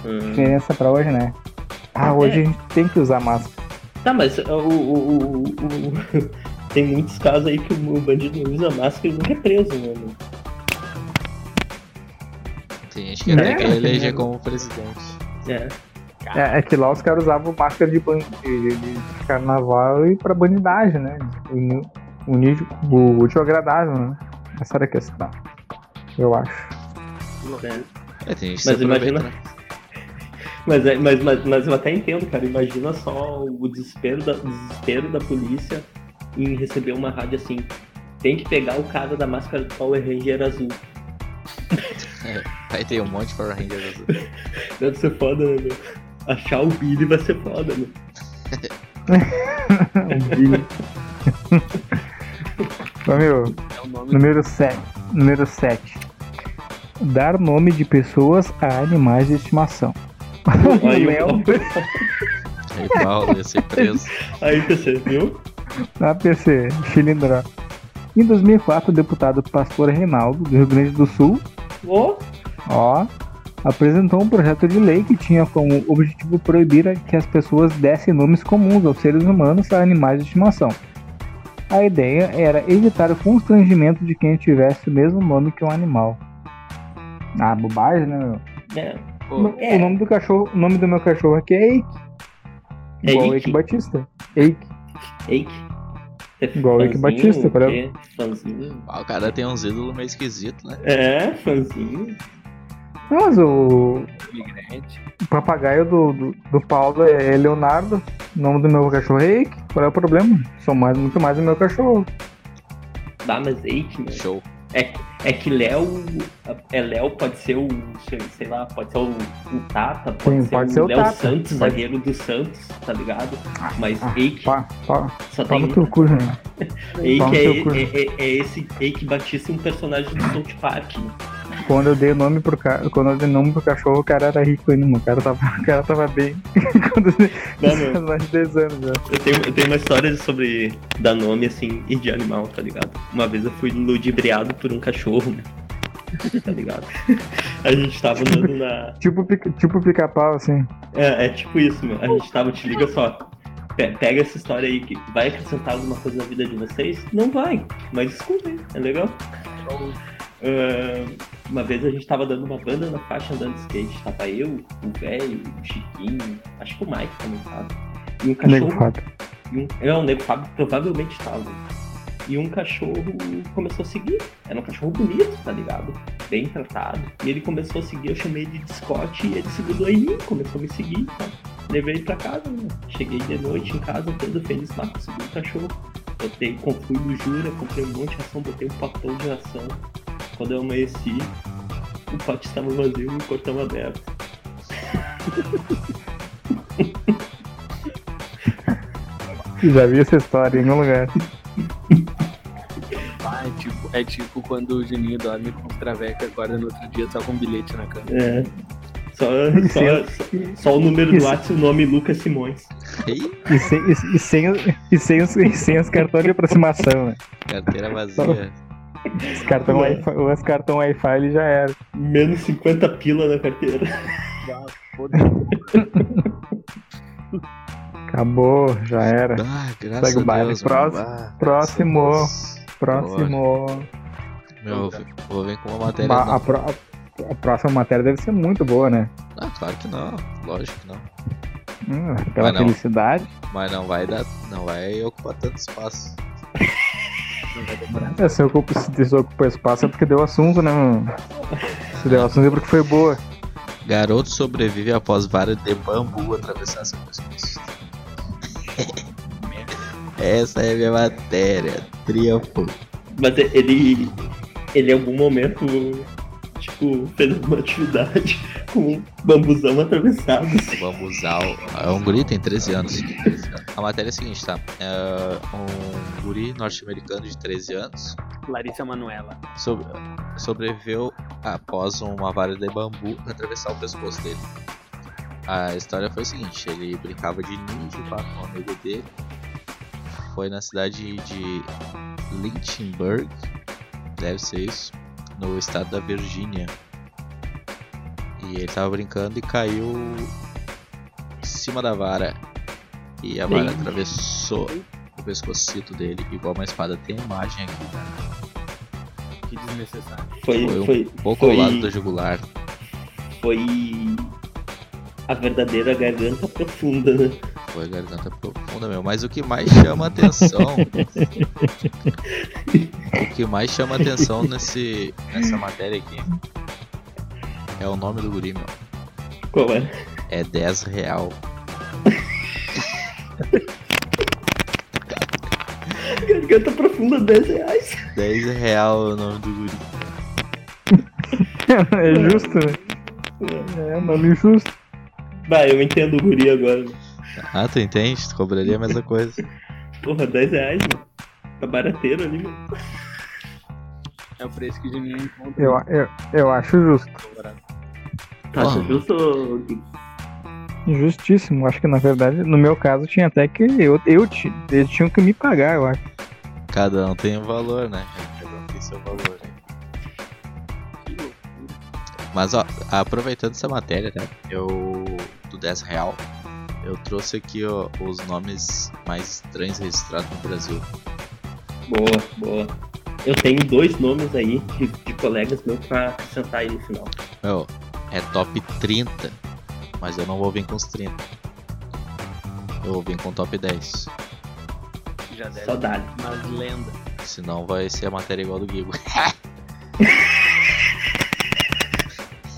Speaker 2: hum.
Speaker 1: Diferença pra hoje, né? Ah, hoje
Speaker 2: É.
Speaker 1: a gente tem que usar máscara.
Speaker 2: Tá, mas o, o- o- *laughs* tem muitos casos aí que o bandido não usa máscara e nunca é preso, né?
Speaker 4: Tem gente que
Speaker 1: Né?
Speaker 4: até quer eleger como presidente.
Speaker 2: É.
Speaker 1: É, é que lá os caras usavam máscara de, ban- de, de- de carnaval e pra bandidagem, né? Unir, unir o útil agradável, né? Essa era a questão. Eu acho.
Speaker 2: é.
Speaker 4: É, tem gente
Speaker 2: Mas imagina-
Speaker 4: né? *laughs*
Speaker 2: Mas, é- mas, mas, mas eu até entendo, cara. Imagina só o desespero da, desespero da polícia em receber uma rádio assim. Tem que pegar o cara da máscara do Power Ranger azul. *laughs*
Speaker 4: Aí tem um monte de Power Rangers azul. *laughs*
Speaker 2: Deve ser foda, né, meu? Achar o Billy vai ser foda, né? *laughs*
Speaker 1: O Billy. Ô, meu,
Speaker 3: É o nome
Speaker 1: número 7. Número 7. Dar nome de pessoas a animais de estimação. *laughs* O
Speaker 2: Aí,
Speaker 1: Léo,
Speaker 4: Aí Paulo ia ser preso.
Speaker 2: aí PC, viu?
Speaker 1: na PC, Chilindró. Em 2004, o deputado Pastor Reinaldo, do Rio Grande do Sul,
Speaker 2: Ó,
Speaker 1: Ó, apresentou um projeto de lei que tinha como objetivo proibir que as pessoas dessem nomes comuns aos seres humanos a animais de estimação. A ideia era evitar o constrangimento de quem tivesse o mesmo nome que um animal. Ah, bobagem, né? meu?
Speaker 2: é. É.
Speaker 1: O nome do cachorro, o nome do meu cachorro aqui é Eike. Igual o
Speaker 2: Eike?
Speaker 1: Eike Batista. Eike.
Speaker 2: Eike.
Speaker 1: Igual o Eike Batista,
Speaker 2: o
Speaker 1: qual é.
Speaker 4: Ah, o cara tem uns ídolos meio esquisitos, né?
Speaker 2: É, fãzinho.
Speaker 1: Não, mas o, o papagaio do, do, do Paulo é Leonardo. O nome do meu cachorro é Eike. Qual é o problema? Sou mais, muito mais o meu cachorro.
Speaker 2: Dá, mas Eike, meu.
Speaker 4: Show.
Speaker 2: É, é que Léo. É Léo, pode ser o. sei- lá, pode ser o, o Tata, pode
Speaker 1: Sim,
Speaker 2: ser
Speaker 1: pode
Speaker 2: o Léo
Speaker 1: Tata.
Speaker 2: Santos,
Speaker 1: Pode-
Speaker 2: zagueiro do Santos, tá ligado? Mas
Speaker 1: Ah,
Speaker 2: Eike
Speaker 1: pá, pá,
Speaker 2: só
Speaker 1: pá
Speaker 2: tem.
Speaker 1: teu cu, né? *laughs*
Speaker 2: Eike é, é, é- é esse Eike Batista, um personagem do South Park. Né?
Speaker 1: Quando eu dei o nome pro ca... quando eu dei nome pro cachorro, o cara era rico ainda, mano. O cara tava, o cara tava bem. *laughs* quando eu dei *laughs* mais de 10 anos já.
Speaker 2: Eu tenho, eu tenho uma história sobre dar nome assim e de animal, tá ligado? Uma vez eu fui ludibriado por um cachorro, né? Tá ligado? *laughs* A gente tava andando na.
Speaker 1: Tipo, tipo pica-pau, assim.
Speaker 2: É, é tipo isso, meu. A gente tava, te liga só. Pe- Pega essa história aí que vai acrescentar alguma coisa na vida de vocês? Não vai, mas escutem, é legal. Uma vez a gente tava dando uma banda na faixa andando de skate. Tava eu, o velho, o Chiquinho, acho que o Mike também tava. E um
Speaker 1: Nego
Speaker 2: cachorro.
Speaker 1: Fábio.
Speaker 2: E um, é, o Nego Fábio provavelmente tava. E um cachorro começou a seguir. Era um cachorro bonito, tá ligado? Bem tratado. E ele começou a seguir, eu chamei ele de Scott e ele se grudou em mim, começou a me seguir. Tá? Levei ele pra casa, né? Cheguei de noite em casa, todo feliz, lá, consegui o cachorro. Botei, fui no Jura, comprei um monte de ração, botei um potão de ração. Quando eu amanheci, o pote estava vazio e o portão aberto.
Speaker 1: Já vi essa história em algum lugar.
Speaker 3: Ah, é tipo, é tipo quando o Juninho dorme com os traveca, acorda no outro dia só com um bilhete na cama.
Speaker 2: É. Só, só, só, só o número do. WhatsApp e o nome Lucas Simões.
Speaker 1: E sem, e, e sem, os- e sem, os, e sem os cartões de aproximação, né?
Speaker 4: carteira vazia.
Speaker 1: Os cartão. Wi-Fi, os cartão Wi-Fi ele já era.
Speaker 2: Menos 50 pila na carteira.
Speaker 1: Acabou, já era.
Speaker 4: Ah, graças
Speaker 1: Segue o
Speaker 4: a
Speaker 1: baile.
Speaker 4: Deus.
Speaker 1: Próximo.
Speaker 4: Ah,
Speaker 1: próximo. Próximo.
Speaker 4: Meu, vou vir com uma matéria.
Speaker 1: Ba-
Speaker 4: não.
Speaker 1: a, pró- a próxima matéria deve ser muito boa, né?
Speaker 4: Ah, claro que não. Lógico que não.
Speaker 1: Hum, pela
Speaker 4: Mas não.
Speaker 1: felicidade.
Speaker 4: Mas não vai dar. Não vai ocupar tanto espaço.
Speaker 1: É, se ocupa, se ocupa espaço é porque deu assunto, né, mano? Se deu assunto é porque foi boa.
Speaker 4: Garoto sobrevive após vara de bambu atravessar seu pescoço. *laughs* Essa é a minha matéria. Triunfo.
Speaker 2: Mas ele. Ele em algum momento, tipo, fez alguma atividade *laughs* com um bambuzão atravessado. assim.
Speaker 4: Bambuzal. É um guri, tem 13 anos. A matéria é a seguinte, tá? É um guri norte-americano de 13 anos
Speaker 3: Larissa Manuela.
Speaker 4: sobre- sobreviveu após uma vara de bambu atravessar o pescoço dele. A história foi a seguinte, ele brincava de ninja pá, com um amigo dele. Foi na cidade de Lynchburg, deve ser isso, no estado da Virgínia. E ele tava brincando e caiu em cima da vara. E a vara
Speaker 2: Ih.
Speaker 4: atravessou o pescocito dele, igual uma espada. Tem imagem aqui, cara.
Speaker 3: Que desnecessário.
Speaker 2: Foi,
Speaker 4: Foi um
Speaker 2: foi,
Speaker 4: pouco ao
Speaker 2: foi,
Speaker 4: lado do jugular.
Speaker 2: foi a verdadeira garganta profunda, né?
Speaker 4: Foi garganta profunda, meu. Mas o que mais chama atenção. o que mais chama atenção nesse, nessa matéria aqui é o nome do guri, meu.
Speaker 2: Qual é?
Speaker 4: É 10 real.
Speaker 2: Garganta profunda, 10 reais.
Speaker 4: 10 real é o nome do guri.
Speaker 1: é justo, né? É, nome justo.
Speaker 2: Vai, eu entendo o guri agora.
Speaker 4: Ah, tu entende? Tu cobraria a mesma coisa.
Speaker 2: Porra, 10 reais, mano. Tá barateiro ali, mano.
Speaker 3: É o preço que o Juninho encontra.
Speaker 1: Eu, eu, eu acho justo.
Speaker 2: Tá,
Speaker 4: Porra.
Speaker 2: justo.
Speaker 1: Justíssimo. Acho que na verdade, no meu caso, tinha até que eu, eu eles tinham que me pagar, eu acho.
Speaker 4: Cada um tem um valor, né? Cada um tem seu valor. Né? Mas ó, aproveitando essa matéria, né? Eu. Do 10 real, eu trouxe aqui ó, os nomes mais estranhos registrados no Brasil.
Speaker 2: Boa, boa. Eu tenho dois nomes aí de, de colegas meus pra acrescentar aí no final.
Speaker 4: Meu, é top 30, mas eu não vou vir com os 30. Eu vou vir com top 10.
Speaker 3: Já deve
Speaker 2: Só dá.
Speaker 3: umas lendas.
Speaker 4: Senão vai ser a matéria igual do *laughs*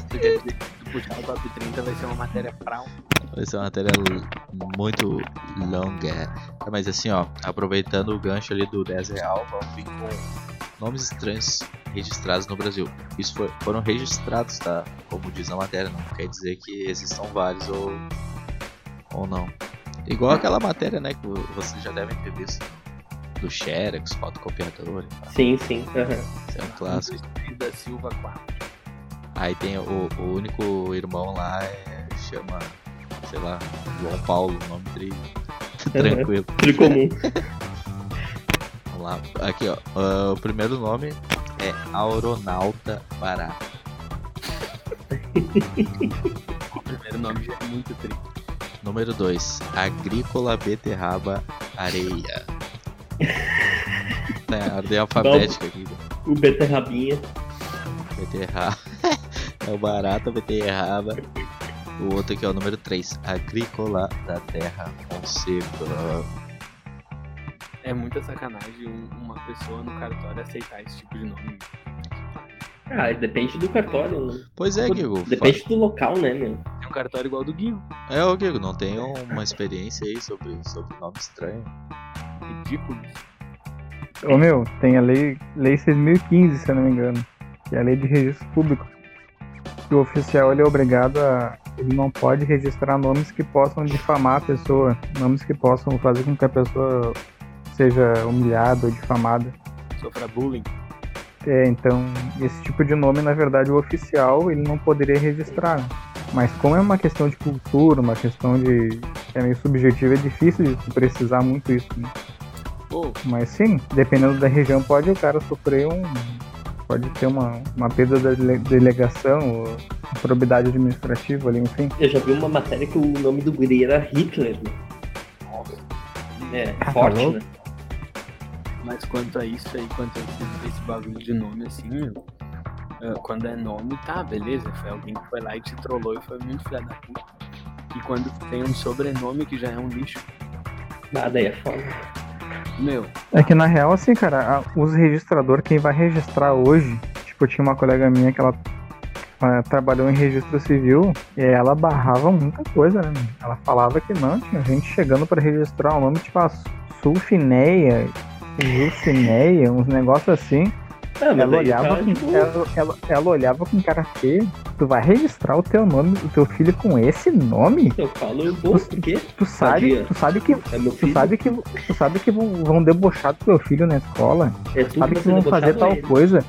Speaker 3: tu puxar o top 30 vai ser uma matéria pra um.
Speaker 4: Vai ser uma matéria muito longa. É, Mas assim, ó, aproveitando o gancho ali do 10 real, vamos vir com nomes estranhos registrados no Brasil. Isso foi- foram registrados, tá? Como diz na matéria, não quer dizer que existam vários ou, ou não. Igual aquela matéria, né, que vo- vocês já devem ter visto do Xerox, fotocopiador.
Speaker 2: Sim, sim. aham.
Speaker 4: Isso é um clássico.
Speaker 3: Da Silva 4.
Speaker 4: Aí tem o, o único irmão lá, é, chama, sei lá, João Paulo, nome dele. Tranquilo.
Speaker 2: Comum. *laughs*
Speaker 4: Vamos lá. Aqui, ó. ah, o primeiro nome é Auronauta Barata.
Speaker 3: O primeiro nome já é muito triste.
Speaker 4: Número 2, Agrícola Beterraba Areia. É, a ordem alfabética aqui.
Speaker 2: O beterrabinha.
Speaker 4: Beterraba. *laughs* é o Barata Beterraba. O outro aqui é o número 3, Agrícola da Terra Fonseca.
Speaker 3: É muita sacanagem um- uma pessoa no cartório aceitar esse tipo de nome.
Speaker 2: Ah, depende do cartório, né?
Speaker 4: Pois é, Guigo.
Speaker 2: Depende do local, né, meu?
Speaker 3: É um cartório igual do Guigo.
Speaker 4: É, ô Guigo, não tem uma experiência aí sobre, sobre nome estranho?
Speaker 3: Ridículo.
Speaker 1: Ô meu, tem a lei, lei 6015, se eu não me engano, que é a lei de registro público. Que o oficial ele é obrigado a. Ele não pode registrar nomes que possam difamar a pessoa, nomes que possam fazer com que a pessoa seja humilhada ou difamada.
Speaker 3: Sofra bullying.
Speaker 1: É, então, esse tipo de nome, na verdade, o oficial ele não poderia registrar. Mas como é uma questão de cultura, uma questão de. é meio subjetiva, é difícil de precisar muito isso. Né? Mas sim, dependendo da região, pode o cara sofrer um. Pode ter uma, uma perda da dele- delegação, ou probidade administrativa ali, enfim.
Speaker 2: Eu já vi uma matéria que o nome do guri era Hitler, né? É,
Speaker 1: Ah, tá
Speaker 2: forte,
Speaker 1: louco?
Speaker 2: né?
Speaker 3: mas quanto a isso aí, quanto a esse, esse bagulho de nome assim, meu. ah, quando é nome, tá, beleza. Foi alguém que foi lá e te trollou e foi muito filha da puta. E quando tem um sobrenome que já é um lixo,
Speaker 2: Nada aí é foda.
Speaker 3: Meu,
Speaker 1: É que na real, assim, cara, a- os registrador, quem vai registrar hoje, tipo, tinha uma colega minha que ela ah, trabalhou em registro civil e ela barrava muita coisa, né? Ela falava que não, tinha gente chegando pra registrar o nome, tipo, a Sulfineia, Dulcineia, uns negócios assim.
Speaker 2: Mas
Speaker 1: Ela olhava, com,
Speaker 2: tipo,
Speaker 1: ela, ela- ela olhava com cara feio. Tu vai registrar o teu nome, o teu filho com esse nome?
Speaker 2: Eu falo, pô, por quê?
Speaker 1: Tu sabe, tu sabe que,
Speaker 2: É
Speaker 1: tu sabe que, tu sabe que vão, vão debochar do teu filho na escola.
Speaker 2: é tu
Speaker 1: Sabe
Speaker 2: que
Speaker 1: que vão fazer tal
Speaker 2: ele.
Speaker 1: coisa.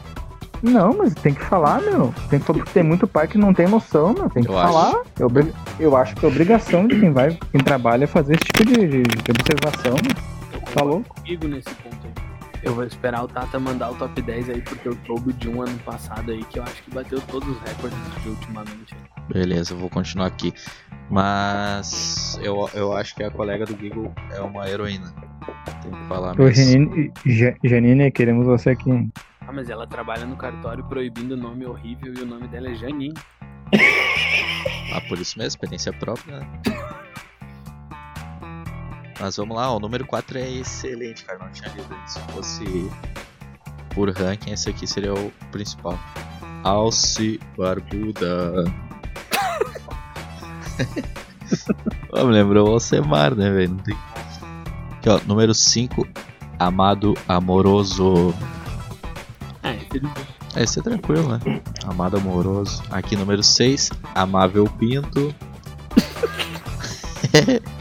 Speaker 1: Não, mas tem que falar, meu. Tem que, porque tem muito pai que não tem noção, meu. Tem que
Speaker 4: Eu acho.
Speaker 1: falar. É obri- Eu acho que é obrigação de quem vai, quem trabalha, fazer esse tipo de, de- de observação. meu.
Speaker 3: eu
Speaker 1: Tá louco?
Speaker 3: comigo nesse ponto. Eu vou esperar o Tata mandar o top 10 aí, porque eu soube de um ano passado aí que eu acho que bateu todos os recordes de ultimamente.
Speaker 4: Beleza, eu vou continuar aqui. Mas eu, eu acho que a colega do Google é uma heroína. Tem que falar
Speaker 1: Ô,
Speaker 4: mesmo.
Speaker 1: Janine, Ja- Janine, queremos você aqui.
Speaker 3: Ah, mas ela trabalha no cartório proibindo o nome horrível e o nome dela é Janine.
Speaker 4: Ah, por isso mesmo, experiência própria, né? Mas vamos lá, ó, o número 4 é excelente, cara. Não tinha lido. Se fosse por ranking, esse aqui seria o principal. Alce Barbuda. *laughs* Me lembrou o Alcemar, né, velho? Não tem... Aqui, ó, número 5, Amado Amoroso.
Speaker 3: Ele
Speaker 4: Esse é tranquilo, né? Amado Amoroso. Aqui, número 6, Amável Pinto. *laughs*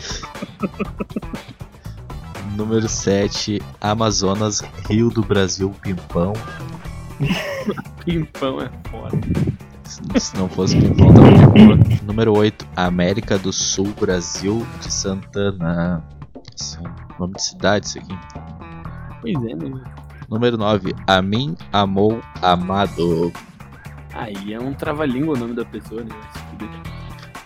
Speaker 4: número 7, Amazonas, Rio do Brasil, Pimpão.
Speaker 3: pimpão é foda.
Speaker 4: Se não fosse Pimpão, tava de boa. Número 8, América do Sul, Brasil de Santana. Esse é nome de cidade, isso aqui.
Speaker 3: Pois é, né?
Speaker 4: Número 9, Amin Amou Amado.
Speaker 3: Aí é um trava-língua o nome da pessoa, né?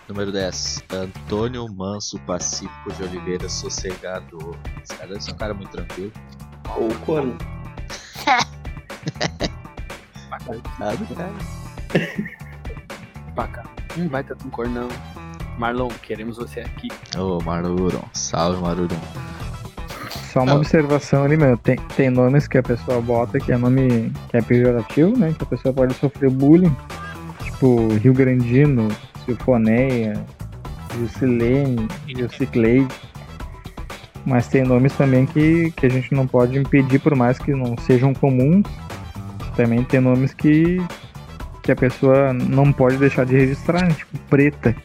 Speaker 4: Número 10, Antônio Manso Pacífico de Oliveira Sossegado. Esse cara deve ser um cara muito tranquilo.
Speaker 2: Ou corno.
Speaker 4: Sabe, cara?
Speaker 3: Pra cá. Hum, vai tá com cor não. Marlon, queremos você aqui.
Speaker 4: Ô, Maruron. Salve, Maruron.
Speaker 1: Só uma
Speaker 4: Ah.
Speaker 1: observação ali, meu. Tem, tem nomes que a pessoa bota que é nome que é pejorativo, né? Que a pessoa pode sofrer bullying. Tipo, tipo Rio Grandino, Silfoneia, Jusilene, Jusicleide. Mas tem nomes também que, que a gente não pode impedir, por mais que não sejam comuns. Também tem nomes que, que a pessoa não pode deixar de registrar, né? tipo preta.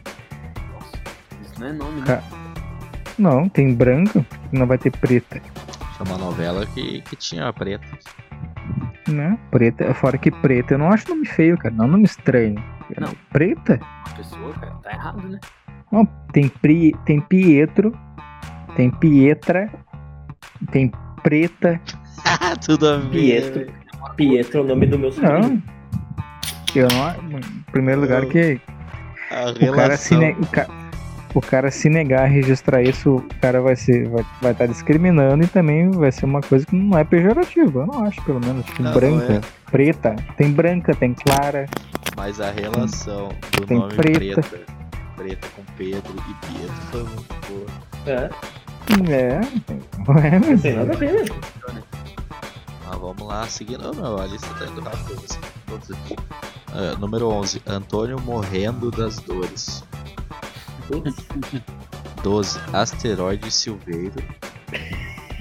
Speaker 3: Isso não é nome, né?
Speaker 1: Ca- Não, tem branca, não vai ter preta.
Speaker 4: Tinha uma novela que, que tinha preta.
Speaker 1: Né? Preta, fora que preta eu não acho nome feio, cara. Não é nome estranho.
Speaker 3: Não.
Speaker 1: Preta?
Speaker 3: Uma pessoa, cara, tá errado, né?
Speaker 1: Não, tem, Pri, tem Pietro, tem Pietra, tem Preta. *laughs*
Speaker 4: Tudo a ver.
Speaker 2: Pietro. Pietro é o nome do meu sobrinho.
Speaker 1: Não. Eu não. Em primeiro lugar que
Speaker 4: A
Speaker 1: o cara, se
Speaker 4: relação.
Speaker 1: ne- o, ca- o cara se negar a registrar isso, o cara vai ser. Vai estar vai tá discriminando e também vai ser uma coisa que não é pejorativa. Eu não acho, pelo menos. Tipo,
Speaker 4: Não,
Speaker 1: branca,
Speaker 4: não é.
Speaker 1: preta. Tem branca, tem clara.
Speaker 4: Mas a relação do
Speaker 1: Tem
Speaker 4: nome
Speaker 1: preta.
Speaker 4: preta. preta. com Pedro e Pietro foi muito boa.
Speaker 2: É,
Speaker 1: É, não é,
Speaker 2: não
Speaker 1: mas
Speaker 2: tem nada a ver, né?
Speaker 4: Mas vamos lá, seguindo. Meu, a lista tá indo rápido. aqui. Ah, número 11. Antônio morrendo das dores.
Speaker 2: Putz, *laughs*
Speaker 4: 12. Asteroide Silveiro.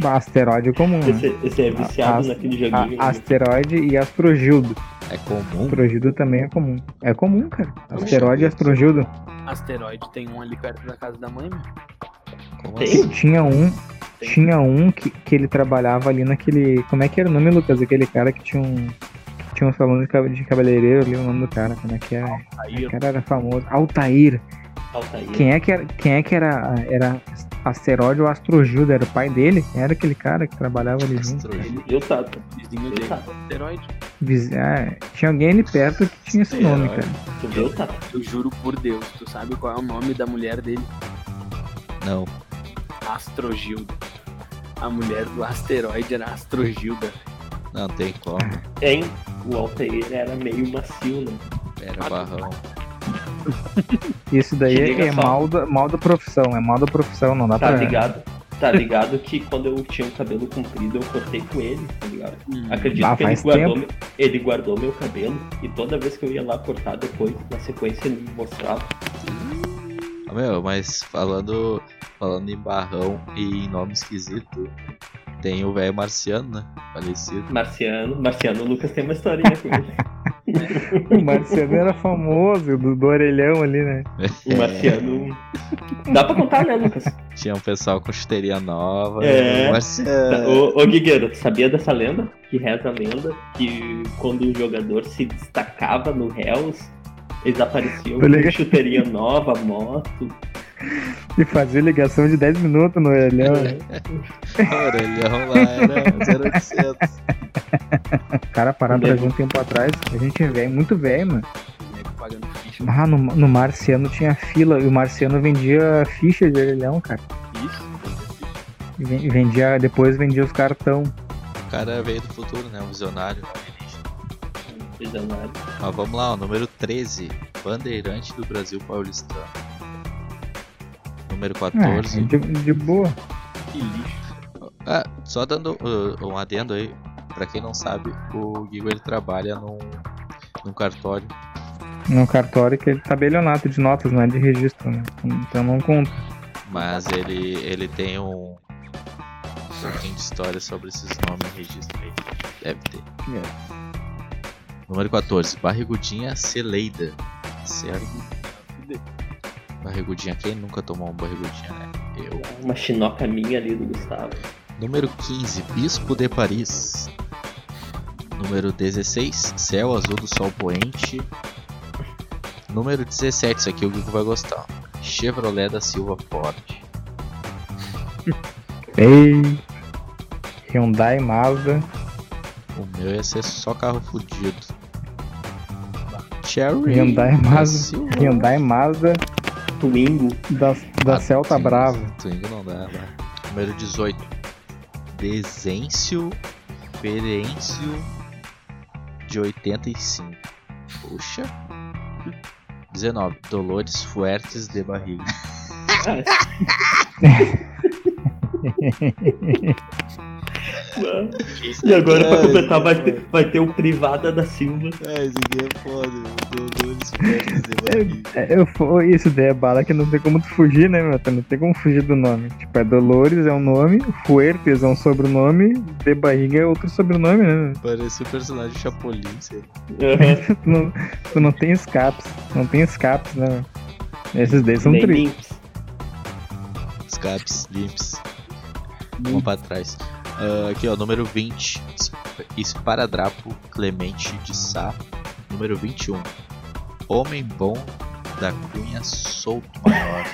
Speaker 1: asteroide é comum, né?
Speaker 2: esse, esse é viciado
Speaker 1: As-
Speaker 2: naquele joguinho.
Speaker 1: A- asteroide e astrogildo.
Speaker 4: É comum?
Speaker 1: Astrogildo também é comum. É comum, cara. Asteroide e astrogildo.
Speaker 3: Asteroide tem um ali perto da casa da mãe, meu.
Speaker 4: Como
Speaker 2: Tem?
Speaker 4: assim?
Speaker 1: Tinha um,
Speaker 2: Tem.
Speaker 1: tinha um que, que ele trabalhava ali naquele. Como é que era o nome, Lucas? Aquele cara que tinha um. tinha um salão de, cab- de cabeleireiro ali, o nome do cara. Como é que é?
Speaker 3: Aí
Speaker 1: O cara era famoso. Altair.
Speaker 2: Altair.
Speaker 1: Quem é que era, quem é que era, era asteroide ou astrogildo? Era o pai dele? Era aquele cara que trabalhava ali junto.
Speaker 2: Eu Tato.
Speaker 3: vizinho dele. Asteroide.
Speaker 1: Vis- é, tinha alguém ali perto que tinha esse nome, cara.
Speaker 2: Tu viu, Tato?
Speaker 3: Eu juro por Deus, tu sabe qual é o nome da mulher dele?
Speaker 4: Não.
Speaker 3: Astrogilda. A mulher do asteroide era Astrogilda.
Speaker 4: Não tem como.
Speaker 2: Hein? O Altair era meio macio, né?
Speaker 4: Era barrão.
Speaker 1: Isso daí é
Speaker 2: só.
Speaker 1: mal da, mal da profissão, é mal da profissão, não dá
Speaker 2: Tá
Speaker 1: pra.
Speaker 2: ligado? Tá ligado que quando eu tinha o cabelo comprido, eu cortei com ele, tá ligado? Acredito
Speaker 1: Ah,
Speaker 2: que ele guardou, meu- ele guardou meu cabelo e toda vez que eu ia lá cortar depois, na sequência ele me mostrava.
Speaker 4: Ah, Meu, mas falando, falando em barrão e em nome esquisito, tem o velho marciano, né? Falecido.
Speaker 2: Marciano, Marciano, o Lucas tem uma historinha com ele. *laughs*
Speaker 1: O Marciano era famoso, do, do orelhão ali, né? *laughs*
Speaker 2: O Marciano. Dá pra contar, né, Lucas?
Speaker 4: Tinha um pessoal com chuteria nova.
Speaker 2: É.
Speaker 4: o Marciano.
Speaker 2: Ô, ô Guigueiro, tu sabia dessa lenda? Que reza a lenda que quando o jogador se destacava no Hells, eles apareciam com chuteria nova, moto.
Speaker 1: E fazia ligação de 10 minutos no orelhão. né?
Speaker 4: O *laughs* orelhão lá era 0800.
Speaker 1: O cara parar pra um tempo atrás, a gente é velho, muito velho, mano.
Speaker 3: Pagando ficha.
Speaker 1: Ah, no, no Marciano tinha fila e o Marciano vendia ficha de orelhão, cara.
Speaker 3: Isso,
Speaker 1: E ven- vendia, depois vendia os cartão.
Speaker 4: O cara veio do futuro, né? Um visionário.
Speaker 2: Visionário.
Speaker 4: Mas vamos lá, ó, número 13. Bandeirante do Brasil Paulistano. Número
Speaker 1: Ah,
Speaker 4: 14.
Speaker 1: de, de boa.
Speaker 3: que lixo.
Speaker 4: Ah, só dando uh, um adendo aí, pra quem não sabe, o Gigo ele trabalha num, num cartório.
Speaker 1: No cartório que ele tabelionato de notas, não é de registro, né? Então não conta.
Speaker 4: Mas ele, ele tem um, um pouquinho de história sobre esses nomes e registro aí. Deve ter. Número 14. Barrigudinha Celeida. Certo? Barrigudinha, quem nunca tomou um barrigudinha, né? Eu.
Speaker 2: Uma chinoca minha ali do Gustavo.
Speaker 4: Número 15. Bispo de Paris. Número 16. Céu Azul do Sol Poente. Número 17. Isso aqui o Gugu vai gostar. Chevrolet da Silva Ford. *laughs*
Speaker 1: Ei! Hyundai Mazda.
Speaker 4: O meu ia ser só carro fudido. Cherry.
Speaker 1: Hyundai
Speaker 4: da
Speaker 1: Mazda.
Speaker 4: Silva.
Speaker 1: Hyundai Mazda
Speaker 2: Twingo.
Speaker 1: da, da
Speaker 4: Ah,
Speaker 1: Celta
Speaker 4: Twingo-
Speaker 1: Brava.
Speaker 4: Twingo não dá, né? Número 18. Desêncio Perêncio de 85. Puxa. 19. Dolores Fuertes de Barriga. *laughs* *laughs*
Speaker 2: E agora, pra
Speaker 4: É,
Speaker 2: completar, vai
Speaker 4: esse
Speaker 2: ter, vai ter o Privada da Silva.
Speaker 4: É, esse aqui é foda. Dolores.
Speaker 1: É, eu, isso daí é bala que não tem como tu fugir, né, meu? Não tem como fugir do nome. Tipo, é Dolores é um nome, Fuertes é um sobrenome, De Barriga é outro sobrenome, né?
Speaker 4: Parece o personagem Chapolin, sei lá.
Speaker 2: Aham. *laughs*
Speaker 1: Tu não, tu não tem escapes. Não tem escapes, né? meu? Esses daí são
Speaker 2: Nem
Speaker 1: tri.
Speaker 2: limps.
Speaker 4: Uma pra trás. Ah, aqui, ó, número 20. Es- Esparadrapo Clemente de Sá. Número 21. Homem Bom da Cunha Solto Maior.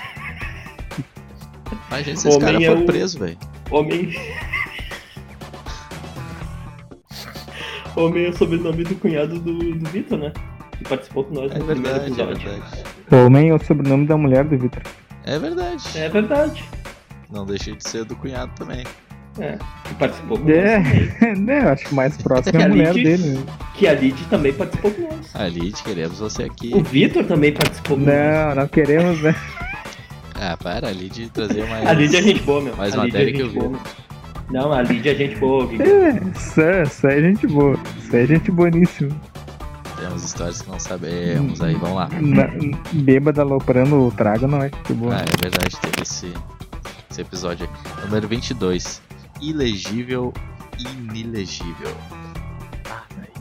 Speaker 4: Imagina se esse
Speaker 2: Homem
Speaker 4: cara
Speaker 2: é
Speaker 4: for
Speaker 2: o-
Speaker 4: preso, velho.
Speaker 2: Homem. Homem é o sobrenome do cunhado do, do Vitor, né? Que participou com nós
Speaker 4: É
Speaker 2: no primeiro
Speaker 4: verdade, é
Speaker 2: episódio.
Speaker 4: verdade.
Speaker 1: Homem é o sobrenome da mulher do Vitor.
Speaker 4: É verdade.
Speaker 2: É verdade.
Speaker 4: Não deixei de ser do cunhado também.
Speaker 2: É. Que participou com
Speaker 1: É. *laughs* né, eu acho que mais próximo é
Speaker 2: Que
Speaker 1: a
Speaker 2: a
Speaker 1: mulher
Speaker 2: Lid-
Speaker 1: dele. né?
Speaker 2: Que a Lid também participou com nós.
Speaker 4: Ali, queremos você aqui.
Speaker 2: O Vitor também participou com nós.
Speaker 1: Não, não queremos, né? *laughs*
Speaker 4: Ah, para ali de trazer mais.
Speaker 2: A Lid é gente boa, meu.
Speaker 4: Mais
Speaker 2: a Lid
Speaker 4: matéria
Speaker 2: é
Speaker 4: que eu vi.
Speaker 2: Não, a Lid é gente boa, Vitor.
Speaker 1: É, isso, isso é gente boa. Isso é gente boníssima.
Speaker 4: Temos histórias que não sabemos. Aí, vamos lá.
Speaker 1: Na, bêbada aloprando o trago não é que boa.
Speaker 4: Ah, é verdade, teve esse, esse episódio aí. Número 22. Ilegível, inilegível.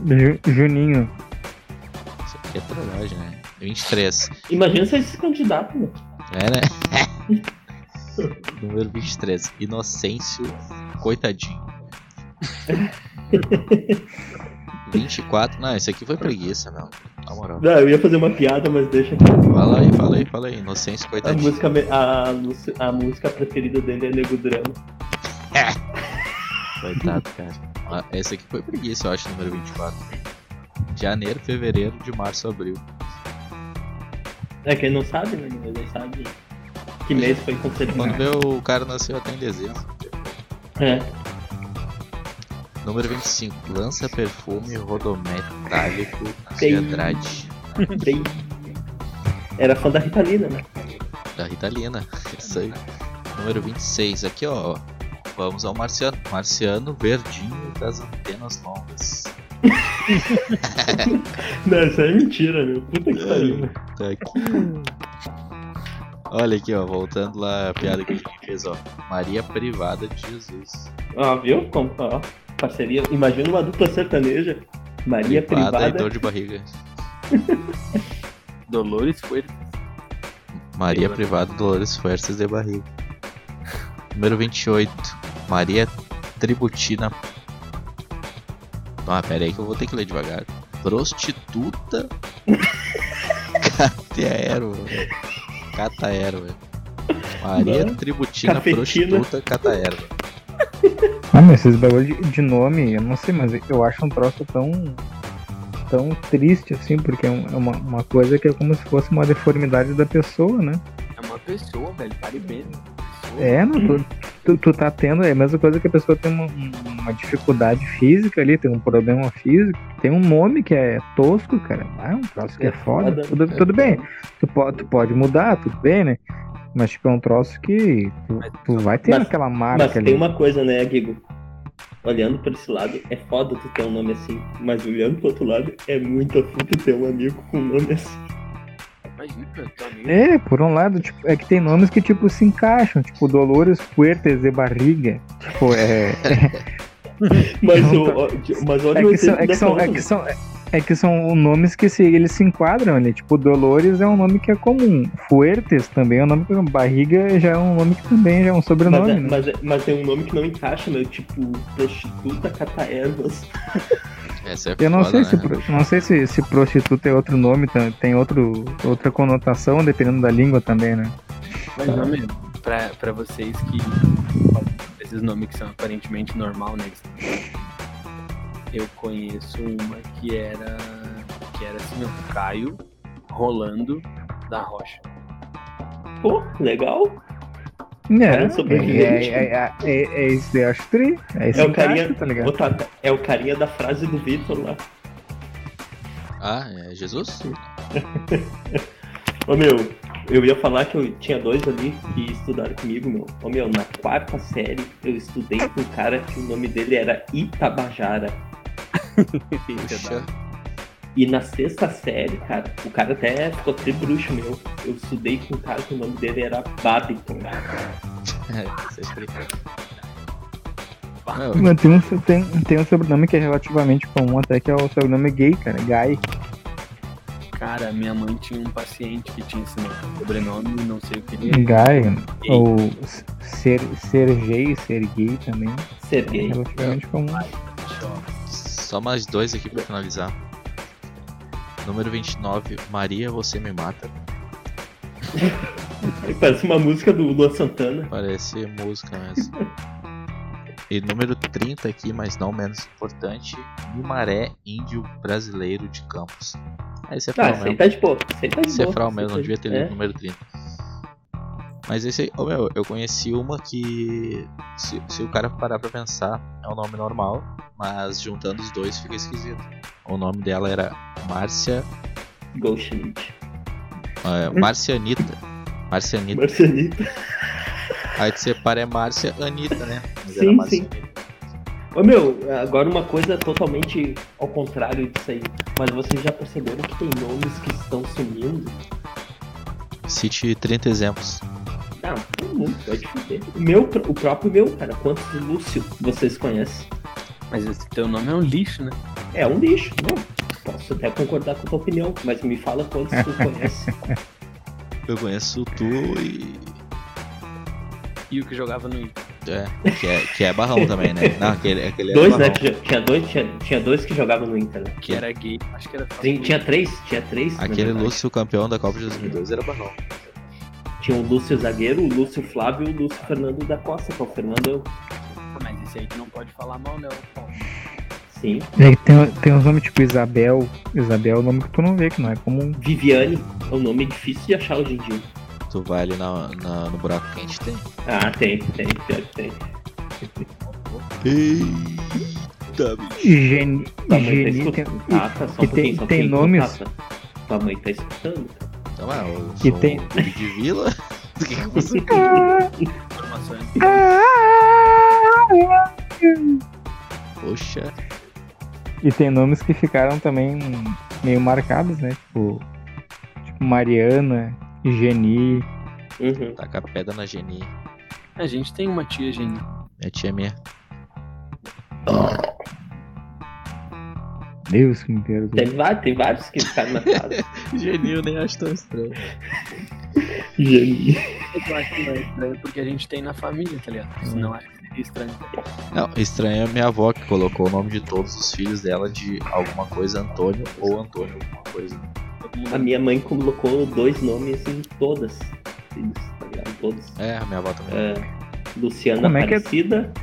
Speaker 1: Ju- Juninho.
Speaker 4: Isso aqui é trollagem, né? 23.
Speaker 2: Imagina se esse candidato, meu.
Speaker 4: É, né? *laughs* Número 23. Inocêncio, coitadinho. *laughs* 24. Não, esse aqui foi preguiça, não. Na moral.
Speaker 2: Não, eu ia fazer uma piada, mas deixa.
Speaker 4: Fala aí, fala aí, fala aí. Inocêncio,
Speaker 2: A
Speaker 4: coitadinho.
Speaker 2: música, a, música- a música preferida dele é Nego Drama.
Speaker 4: Coitado, cara. Ah, Esse aqui foi preguiça, eu acho, número 24. Janeiro, fevereiro, de março, abril.
Speaker 2: É, quem não sabe, né? Ninguém sabe que mês foi
Speaker 4: Quando
Speaker 2: concebido.
Speaker 4: vê o cara nasceu até em dezembro.
Speaker 2: É.
Speaker 4: Número 25. Lança perfume rodometálico de. Andrade.
Speaker 2: Bem... Era fã da Ritalina, né?
Speaker 4: Da Ritalina. *laughs* Isso aí. Número 26. Aqui, ó. Vamos ao Marciano. Marciano verdinho das antenas longas.
Speaker 2: Não, isso aí é mentira, meu. Puta que pariu.
Speaker 4: Tá aqui. Olha aqui, ó. Voltando lá a piada que a gente fez, ó. Maria Privada de Jesus.
Speaker 2: Ó, viu? Como, ó, parceria. Imagina uma dupla sertaneja. Maria
Speaker 4: Privada
Speaker 2: Privada.
Speaker 4: e dor de barriga.
Speaker 3: Dolores foi.
Speaker 4: Maria Privada Dolores Fuerzas de Barriga. Número 28. Maria Tributina. Ah, pera aí que eu vou ter que ler devagar. Prostituta. Cataero. velho. Cataero, velho. Maria
Speaker 2: Mano,
Speaker 4: Tributina
Speaker 2: cafetina.
Speaker 4: Prostituta Cataero.
Speaker 1: Ah, mas esses bagulho de, de nome, eu não sei, mas eu acho um troço tão. tão triste assim, porque é um- é uma, uma coisa que é como se fosse uma deformidade da pessoa, né?
Speaker 3: É uma pessoa, velho. Pare bem.
Speaker 1: É, não, tu, tu, tu tá tendo, é a mesma coisa que a pessoa tem uma, uma dificuldade física ali, tem um problema físico, tem um nome que é tosco, cara. Ah, é um troço que é,
Speaker 2: É
Speaker 1: foda.
Speaker 2: foda.
Speaker 1: Tudo, tudo bem, tu pode, tu pode mudar, tudo bem, né? Mas tipo, é um troço que tu, tu vai ter
Speaker 2: Mas-
Speaker 1: aquela marca
Speaker 2: Mas
Speaker 1: ali.
Speaker 2: tem uma coisa, né, Guigo? Olhando por esse lado, é foda tu ter um nome assim. Mas olhando pro outro lado, é muito puta ter um amigo com um nome assim.
Speaker 3: Imagina, amigo.
Speaker 1: É, por um lado, tipo, é que tem nomes que, tipo, se encaixam, tipo, Dolores Fuertes de Barriga. Tipo, é. *laughs*
Speaker 2: Mas,
Speaker 1: Não,
Speaker 2: o,
Speaker 1: tá.
Speaker 2: mas olha
Speaker 1: É
Speaker 2: o
Speaker 1: que são, é que são, é que são, é que são nomes que se, eles se enquadram ali. Tipo, Dolores é um nome que é comum. Fuertes também é um nome que Barriga já é um nome que também já é um
Speaker 2: Mas,
Speaker 1: sobrenome,
Speaker 2: é,
Speaker 1: né?
Speaker 2: mas, é- mas tem um nome que não encaixa, meu, tipo, prostituta cata-ervas.
Speaker 4: Essa é
Speaker 1: Eu não
Speaker 4: foda,
Speaker 1: sei,
Speaker 4: né?
Speaker 1: se, não sei se, se prostituta é outro nome, tem- tem outro, outra conotação, dependendo da língua também, né?
Speaker 3: Mas, não, meu, pra, pra vocês que. Esses nomes que são aparentemente normal, né? Eu conheço uma que era. Que era assim, ó, Caio Rolando da Rocha.
Speaker 2: Pô, legal.
Speaker 1: É,
Speaker 2: Cara,
Speaker 1: é,
Speaker 2: sobrevivente.
Speaker 1: é, é, é, é isso, eu acho tri. É, isso
Speaker 2: É o carinha.
Speaker 1: tá ligado?
Speaker 2: É o carinha da frase do Vitor lá.
Speaker 4: Ah, é Jesus? *laughs*
Speaker 2: Ô meu, eu ia falar que eu tinha dois ali que estudaram comigo, meu. Ô, meu, na quarta série eu estudei com um cara que o nome dele era Itabajara. *laughs*
Speaker 4: Puxa,
Speaker 2: E na sexta série, cara, o cara até ficou até bruxo, meu. Eu estudei com um cara que o nome dele era Babiton.
Speaker 4: você *laughs* explica. Meu,
Speaker 1: Mas tem um, tem, tem um sobrenome que é relativamente comum até, que é o sobrenome gay, cara. Guy.
Speaker 3: Cara, minha mãe tinha um paciente que tinha esse nome, sobrenome, não sei o que ele é.
Speaker 1: Guy. Ou ser, ser gay, ser gay também. É relativamente comum.
Speaker 4: Só mais dois aqui pra finalizar. Número 29, Maria, você me mata. *laughs*
Speaker 2: Parece uma música do Luan Santana.
Speaker 4: Parece música mesmo. E número 30 aqui, mas não menos importante, Mimaré, índio brasileiro de Campos. Esse é
Speaker 2: Ah,
Speaker 4: mesmo.
Speaker 2: tá de boa. Esse aí tá de
Speaker 4: Esse é. Frau mesmo, não devia ter lido
Speaker 2: É.
Speaker 4: o número 30. Mas esse aí, ô meu, eu conheci uma que, se, se o cara parar pra pensar, é um nome normal, mas juntando os dois fica esquisito. O nome dela era Márcia,
Speaker 2: Goldschmidt.
Speaker 4: é, Márcia Anitta. Márcia Anitta.
Speaker 2: Marcelita.
Speaker 4: Aí tu separa é Márcia Anitta, né? Mas
Speaker 2: Sim,
Speaker 4: Márcia
Speaker 2: sim.
Speaker 4: Anitta.
Speaker 2: Ô meu, agora uma coisa totalmente ao contrário disso aí. Mas vocês já perceberam que tem nomes que estão sumindo?
Speaker 4: Cite 30 exemplos.
Speaker 2: Não, tem muito, pode fuder. O meu, o próprio meu, cara. Quantos Lúcio vocês conhecem?
Speaker 3: Mas esse teu nome é um lixo, né?
Speaker 2: É um lixo, não. Posso até concordar com a tua opinião, mas me fala quantos tu *laughs* conhece.
Speaker 4: Eu conheço tu e.
Speaker 3: E o que jogava no Inter.
Speaker 4: É, que é, que é barrão também, né? Não, aquele, aquele
Speaker 2: dois,
Speaker 4: é
Speaker 2: né?
Speaker 4: barrão.
Speaker 2: Tinha, dois, tinha, tinha dois que jogavam no Inter, né?
Speaker 3: Que era gay. Acho que era
Speaker 2: Tinha, tinha três, tinha três.
Speaker 4: Aquele. Lúcio campeão da Copa de 2002 era barrão.
Speaker 2: Tinha o Lúcio Zagueiro, o Lúcio Flávio e o Lúcio Fernando da Costa, que é o Fernando.
Speaker 3: Mas esse aí tu não pode falar mal, não. Paulo.
Speaker 2: Sim.
Speaker 1: E aí tem, tem uns nomes tipo Isabel. Isabel é um nome que tu não vê, que não é comum.
Speaker 2: Viviane é um nome difícil de achar hoje em dia.
Speaker 4: Tu vai ali na, na- no buraco quente tem.
Speaker 2: Ah, tem, tem, pior que tem.
Speaker 4: Eita, bicho.
Speaker 1: Geni,
Speaker 2: Tua mãe tá
Speaker 1: Geni tem,
Speaker 2: escutando. Ah, tá, só um
Speaker 1: e tem-
Speaker 2: pouquinho, só um
Speaker 1: tem
Speaker 2: pouquinho,
Speaker 1: nomes-
Speaker 2: Tata. Tua mãe tá escutando.
Speaker 4: Então, é, eu
Speaker 1: E
Speaker 4: sou
Speaker 1: tem-
Speaker 4: um de vila. *laughs* Do que que você...
Speaker 3: Informações. *laughs*
Speaker 4: Poxa.
Speaker 1: E tem nomes que ficaram também meio marcados, né? Tipo, tipo Mariana, Geni.
Speaker 2: Uhum.
Speaker 4: Taca a pedra na Geni.
Speaker 3: A gente tem uma tia gênia.
Speaker 4: Minha tia é minha.
Speaker 1: Deus que me perdoe.
Speaker 2: Tem, vários, tem vários que ficaram na casa. *laughs*
Speaker 4: Geni eu nem acho tão estranho.
Speaker 2: Geni.
Speaker 3: Eu acho que não é estranho porque a gente tem na família, tá ligado? Senão acho que seria estranho.
Speaker 4: Não, estranho é minha avó que colocou o nome de todos os filhos dela de alguma coisa Antônio ou Antônio alguma coisa.
Speaker 2: A minha mãe colocou dois nomes em todas. Filhos, tá ligado? Todos.
Speaker 4: É, a minha avó também.
Speaker 2: É, Luciana
Speaker 1: Como é que é?
Speaker 2: Aparecida,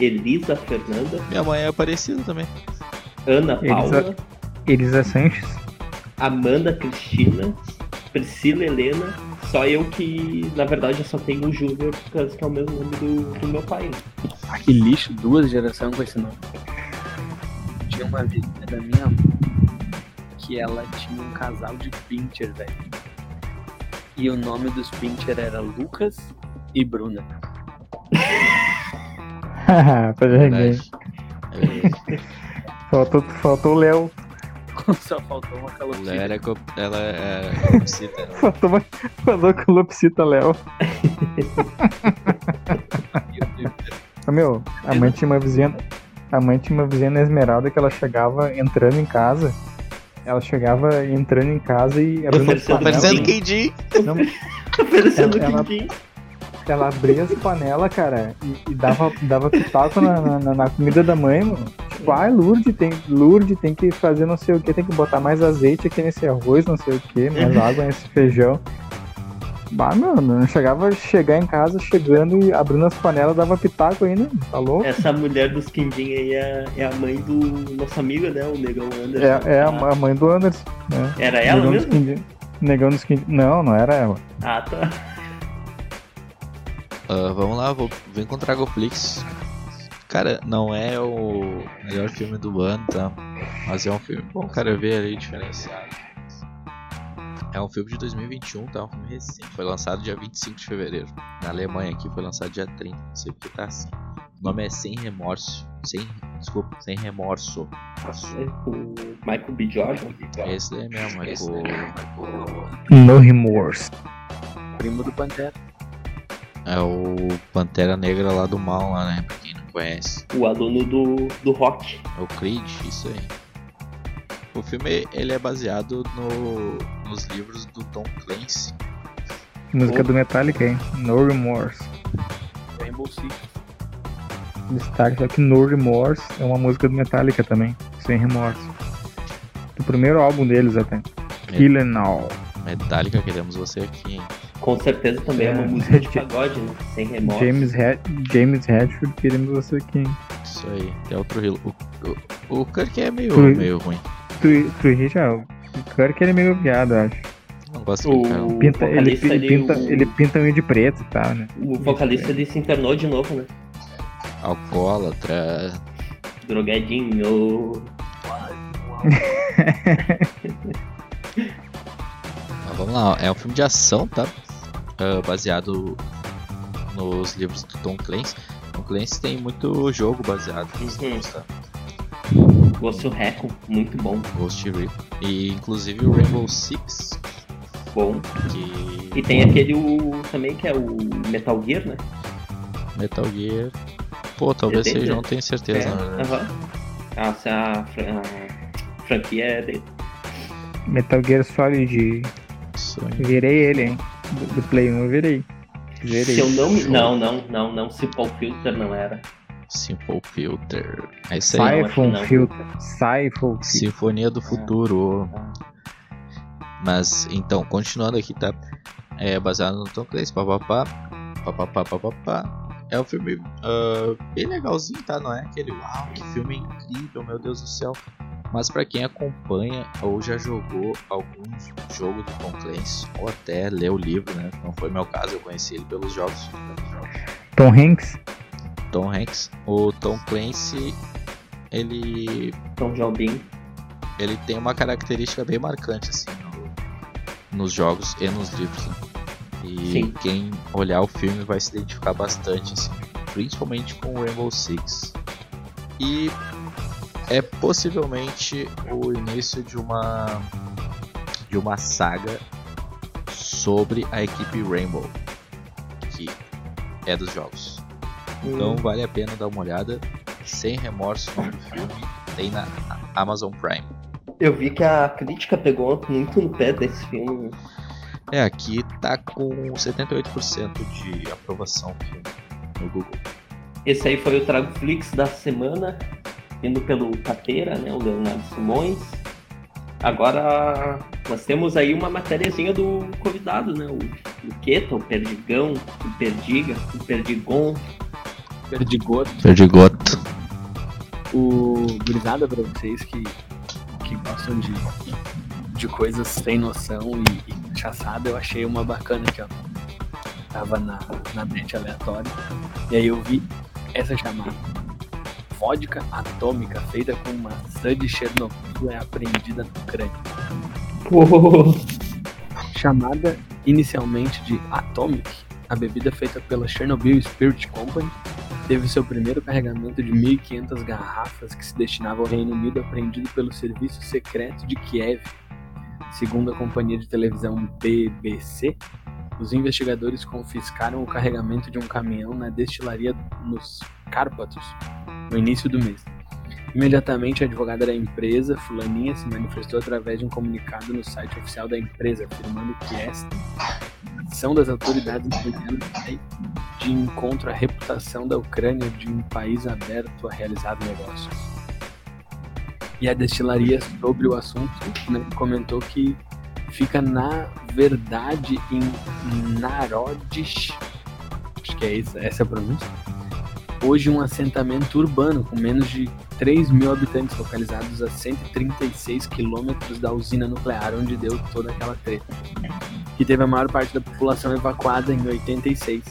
Speaker 2: Elisa Fernanda,
Speaker 4: Minha mãe é parecida também.
Speaker 2: Ana
Speaker 1: Elisa-
Speaker 2: Paula,
Speaker 1: Elisa Sanches.
Speaker 2: Amanda Cristina, Priscila Helena. Só eu que, na verdade, eu só tenho o Júnior, por causa que é o mesmo nome do, do meu pai.
Speaker 3: Ah, que lixo, duas gerações com esse nome. Tinha uma vizinha da minha avó que ela tinha um casal de pincher, velho. E o nome dos pincher era Lucas e Bruna. *laughs*
Speaker 4: Verdade. É verdade. *laughs*
Speaker 1: Faltou, faltou o Léo. *laughs*
Speaker 3: Só faltou uma
Speaker 4: Ela
Speaker 3: calopsita.
Speaker 4: era co- ela é calopsita, né? *laughs*
Speaker 1: Faltou, uma- faltou calopsita Léo. *laughs* Meu, a mãe tinha uma vizinha. A mãe tinha uma vizinha na Esmeralda que ela chegava entrando em casa. Ela chegava entrando em casa e abrindo panelas.
Speaker 4: Parecendo quem
Speaker 1: Não,
Speaker 2: Oferecendo
Speaker 1: Ela- ela-. Ela abria as panelas, cara, e, e dava, dava pitaco na, na, na comida da mãe, mano. Tipo, ai, Lourdes tem, Lourdes tem que fazer não sei o que, tem que botar mais azeite aqui nesse arroz, não sei o que, mais água nesse feijão. Bah, mano, não chegava a chegar em casa, chegando e abrindo as panelas, dava pitaco ainda, tá louco?
Speaker 2: Essa mulher dos quindim aí é, é a mãe do nosso amigo, né? O Negão Anderson.
Speaker 1: É, é a,
Speaker 2: Ah,
Speaker 1: a mãe do Anderson. Né?
Speaker 2: Era ela
Speaker 1: Negão dos
Speaker 2: mesmo?
Speaker 1: Quindim. Negão dos Quindim. Não, não era ela.
Speaker 2: Ah, tá.
Speaker 4: Ah, vamos lá, vou, vem com Dragoflix. Cara, não é o melhor filme do ano, tá? Mas é um filme bom, cara, ver ali diferenciado. É um filme de 2021, tá? Um filme recente. Foi lançado dia 25 de fevereiro. Na Alemanha aqui foi lançado dia 30. Não sei porque tá assim. O nome é Sem Remorso. Sem. Desculpa, Sem Remorso.
Speaker 2: O Michael B. Jordan.
Speaker 4: Esse daí mesmo, é com.
Speaker 1: No remorse.
Speaker 3: Primo do Pantera.
Speaker 4: É o Pantera Negra lá do mal, lá, né? Pra quem não conhece.
Speaker 2: O aluno do, do rock.
Speaker 4: É o Creed, isso aí. O filme ele é baseado no, nos livros do Tom Clancy.
Speaker 1: Música do Metallica, hein? No remorse.
Speaker 3: Rainbow Six.
Speaker 1: Destaque só que No Remorse é uma música do Metallica também, sem remorso. Do primeiro álbum deles até. Killing All.
Speaker 4: Metallica, queremos você aqui, hein?
Speaker 2: Com certeza também é, uma
Speaker 1: É.
Speaker 2: música de pagode, né? Sem remorso.
Speaker 1: James, Hed James Hetfield, queremos você aqui. hein?
Speaker 4: Isso aí. É outro Hilo. O, o, o Kirk é meio,
Speaker 1: Ui.
Speaker 4: meio ruim.
Speaker 1: Tu, tu já, o Kirk ele é meio viado, eu acho.
Speaker 4: Não gosto cara.
Speaker 2: O
Speaker 1: Pinta, ele, ele,
Speaker 2: ali,
Speaker 1: pinta,
Speaker 2: o,
Speaker 1: ele pinta meio de preto e tal, né?
Speaker 2: o vocalista ele se internou de novo, né?
Speaker 4: Alcoólatra.
Speaker 2: Drogadinho. *laughs*
Speaker 4: Mas vamos lá, é um filme de ação, tá? Ah, baseado nos livros do Tom Clancy. Tom Clancy tem muito jogo baseado nos
Speaker 2: Uhum.
Speaker 4: livros, tá?
Speaker 2: Ghost Recon, muito bom.
Speaker 4: Ghost Recon. E inclusive o Rainbow Six,
Speaker 2: Bom.
Speaker 4: que
Speaker 2: E tem aquele o, também que é o Metal Gear, né?
Speaker 4: Metal Gear. Pô, talvez seja, não tenho certeza.
Speaker 2: É, aham. Ah, se a, a franquia é dele.
Speaker 1: Metal Gear Solid,
Speaker 4: Isso aí.
Speaker 1: virei ele, hein? Do, do Play 1 eu virei. Virei.
Speaker 2: Se eu não me. Não, não, não, não. Simple Filter não era.
Speaker 4: Simple Filter. É isso aí.
Speaker 1: Siphon Filter. Siphon Filter.
Speaker 4: Sinfonia do Futuro. Mas então, continuando aqui, tá? É baseado no Tom Clancy, papapá, papapá, papapá. É um filme ah, bem legalzinho, tá? Não é aquele uau, que filme incrível, meu Deus do céu. Mas pra quem acompanha ou já jogou algum jogo do Tom Clancy, ou até leu o livro, né? Não foi meu caso, eu conheci ele pelos jogos.
Speaker 1: Tom Hanks.
Speaker 4: Tom Hanks. O Tom Clancy, ele
Speaker 2: Tom Jobim.
Speaker 4: ele tem uma característica bem marcante assim no- nos jogos e nos livros. né? E
Speaker 2: Sim.
Speaker 4: quem olhar o filme vai se identificar bastante, assim, principalmente com o Rainbow Six. E é possivelmente o início de uma de uma saga sobre a equipe Rainbow, que é dos jogos. Então
Speaker 2: Hum.
Speaker 4: vale a pena dar uma olhada. Sem remorso o nome do filme tem na Amazon Prime.
Speaker 2: Eu vi que a crítica pegou muito no pé desse filme.
Speaker 4: É, aqui tá com 78% de aprovação no Google.
Speaker 2: Esse aí foi o Trago Flix da semana, indo pelo Tateira, né? O Leonardo Simões. Agora nós temos aí uma matériazinha do convidado, né? O, o Queta, o Perdigão, o Perdiga, o Perdigon.
Speaker 3: Perdigoto.
Speaker 4: Perdigoto.
Speaker 3: O gurizada pra vocês que, que gostam de, de coisas sem noção e, e cachaçada, eu achei uma bacana aqui, ó. Tava na, na net aleatória. E aí eu vi essa chamada. Vodka atômica feita com maçã de Chernobyl é apreendida na Ucrânia.
Speaker 2: Pô,
Speaker 3: Chamada inicialmente de Atomic, a bebida feita pela Chernobyl Spirit Company teve seu primeiro carregamento de 1.500 garrafas que se destinava ao Reino Unido apreendido pelo Serviço Secreto de Kiev. Segundo a companhia de televisão BBC, os investigadores confiscaram o carregamento de um caminhão na destilaria nos Cárpatos no início do mês. Imediatamente, a advogada da empresa, Fulaninha, se manifestou através de um comunicado no site oficial da empresa, afirmando que esta ação das autoridades ucranianas vai de encontro à reputação da Ucrânia de um país aberto a realizar negócios. E a destilaria, sobre o assunto, né, comentou que fica, na verdade, em Narodish, acho que é essa, essa a pronúncia, hoje um assentamento urbano com menos de 3 mil habitantes localizados a 136 quilômetros da usina nuclear onde deu toda aquela treta. Que teve a maior parte da população evacuada em 86,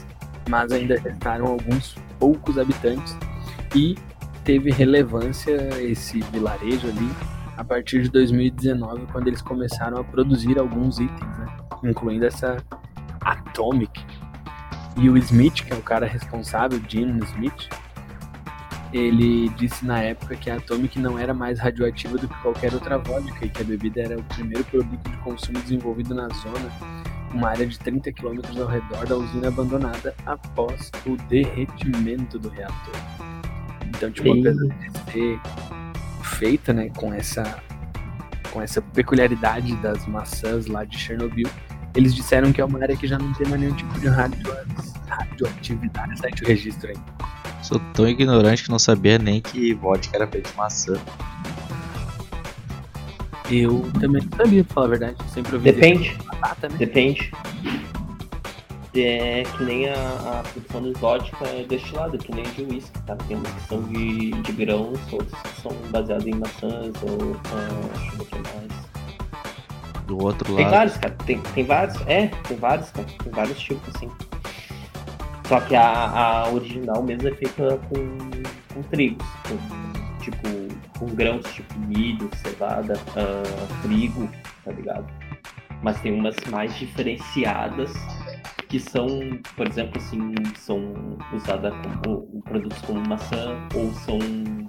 Speaker 3: mas ainda restaram alguns poucos habitantes e teve relevância esse vilarejo ali a partir de 2019, quando eles começaram a produzir alguns itens, né? Incluindo essa Atomic. E o Smith, que é o cara responsável, Gene Smith, ele disse na época que a Atomic não era mais radioativa do que qualquer outra vodka e que a bebida era o primeiro produto de consumo desenvolvido na zona, uma área de 30 km ao redor da usina abandonada após o derretimento do reator. Então, tipo, apesar de ser feita, né, com essa com essa peculiaridade das maçãs lá de Chernobyl, eles disseram que é uma área que já não tem mais nenhum tipo de radio... radioatividade. Site o registro aí.
Speaker 4: Sou tão ignorante que não sabia nem que vodka era feito de maçã.
Speaker 3: Eu também não sabia, pra falar a verdade. Sempre ouvi
Speaker 2: Depende,
Speaker 3: é batata, né?
Speaker 2: depende. É que nem a, a produção de vodka é destilada, que nem de whisky, tá? Tem umas que são de, de grãos, outras que são baseadas em maçãs ou. ah, deixa eu ver o que mais.
Speaker 4: Do outro
Speaker 2: Tem
Speaker 4: lado,
Speaker 2: vários, cara. Tem, tem vários. É, tem vários, cara. Tem vários tipos, assim. Só que a, a original mesmo é feita com, com trigos. Com, tipo, com grãos, tipo milho, cevada, ah, trigo, tá ligado? Mas tem umas mais diferenciadas que são, por exemplo, assim, são usadas como produtos como maçã ou são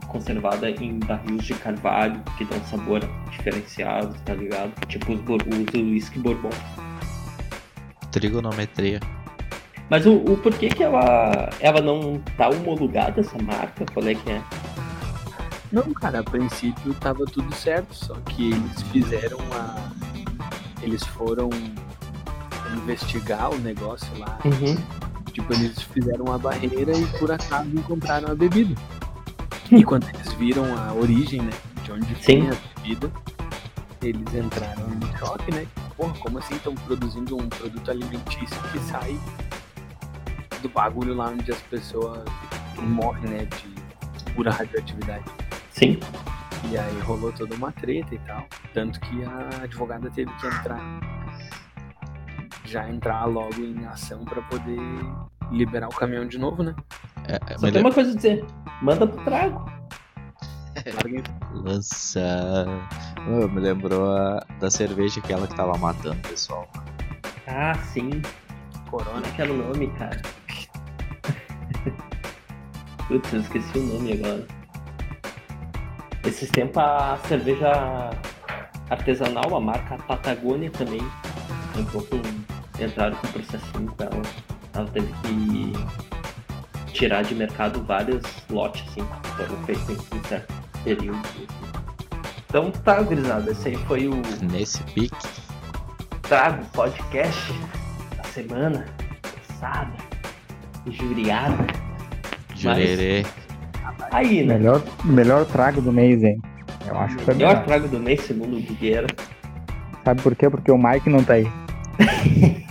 Speaker 2: conservadas em barris de carvalho que dão sabor diferenciado, tá ligado? Tipo os, os whisky bourbon.
Speaker 4: trigonometria.
Speaker 2: Mas o, o porquê que ela, ela não tá homologada, essa marca? Qual é que é?
Speaker 3: Não, cara, a princípio tava tudo certo, só que eles fizeram a. Eles foram investigar o negócio lá. Tipo, eles fizeram a barreira e por acaso encontraram a bebida. E quando eles viram a origem, né? De onde vinha a bebida, eles entraram em choque, né? Porra, como assim estão produzindo um produto alimentício que sai do bagulho lá onde as pessoas morrem, né? De pura radioatividade.
Speaker 2: Sim.
Speaker 3: E aí rolou toda uma treta e tal. Tanto que a advogada teve que entrar. Já entrar logo em ação pra poder liberar o caminhão de novo, né?
Speaker 4: É, é
Speaker 2: Só tem
Speaker 4: melhor
Speaker 2: uma coisa a dizer. Manda pro trago.
Speaker 4: Lança. Oh, me lembrou a- da cerveja aquela que tava matando o pessoal.
Speaker 2: Ah, sim.
Speaker 3: corona.
Speaker 2: É que era o nome, cara? Putz, eu esqueci o nome agora. Esses tempos a cerveja artesanal, a marca Patagônia também, entrou com, entraram com processinho com ela. Ela teve que tirar de mercado vários lotes, assim, que foram feitos em certo período. assim. Então tá, gurizada, esse aí foi o
Speaker 4: Nesse pique,
Speaker 2: Trago Podcast da semana passada, injuriada.
Speaker 4: jurerê.
Speaker 2: Aí, né?
Speaker 1: Melhor, melhor trago do mês, hein? Eu acho que foi
Speaker 2: Melhor
Speaker 1: melhor.
Speaker 2: trago do mês, segundo o Guigueira.
Speaker 1: Sabe por quê? Porque o Mike não tá aí. *laughs*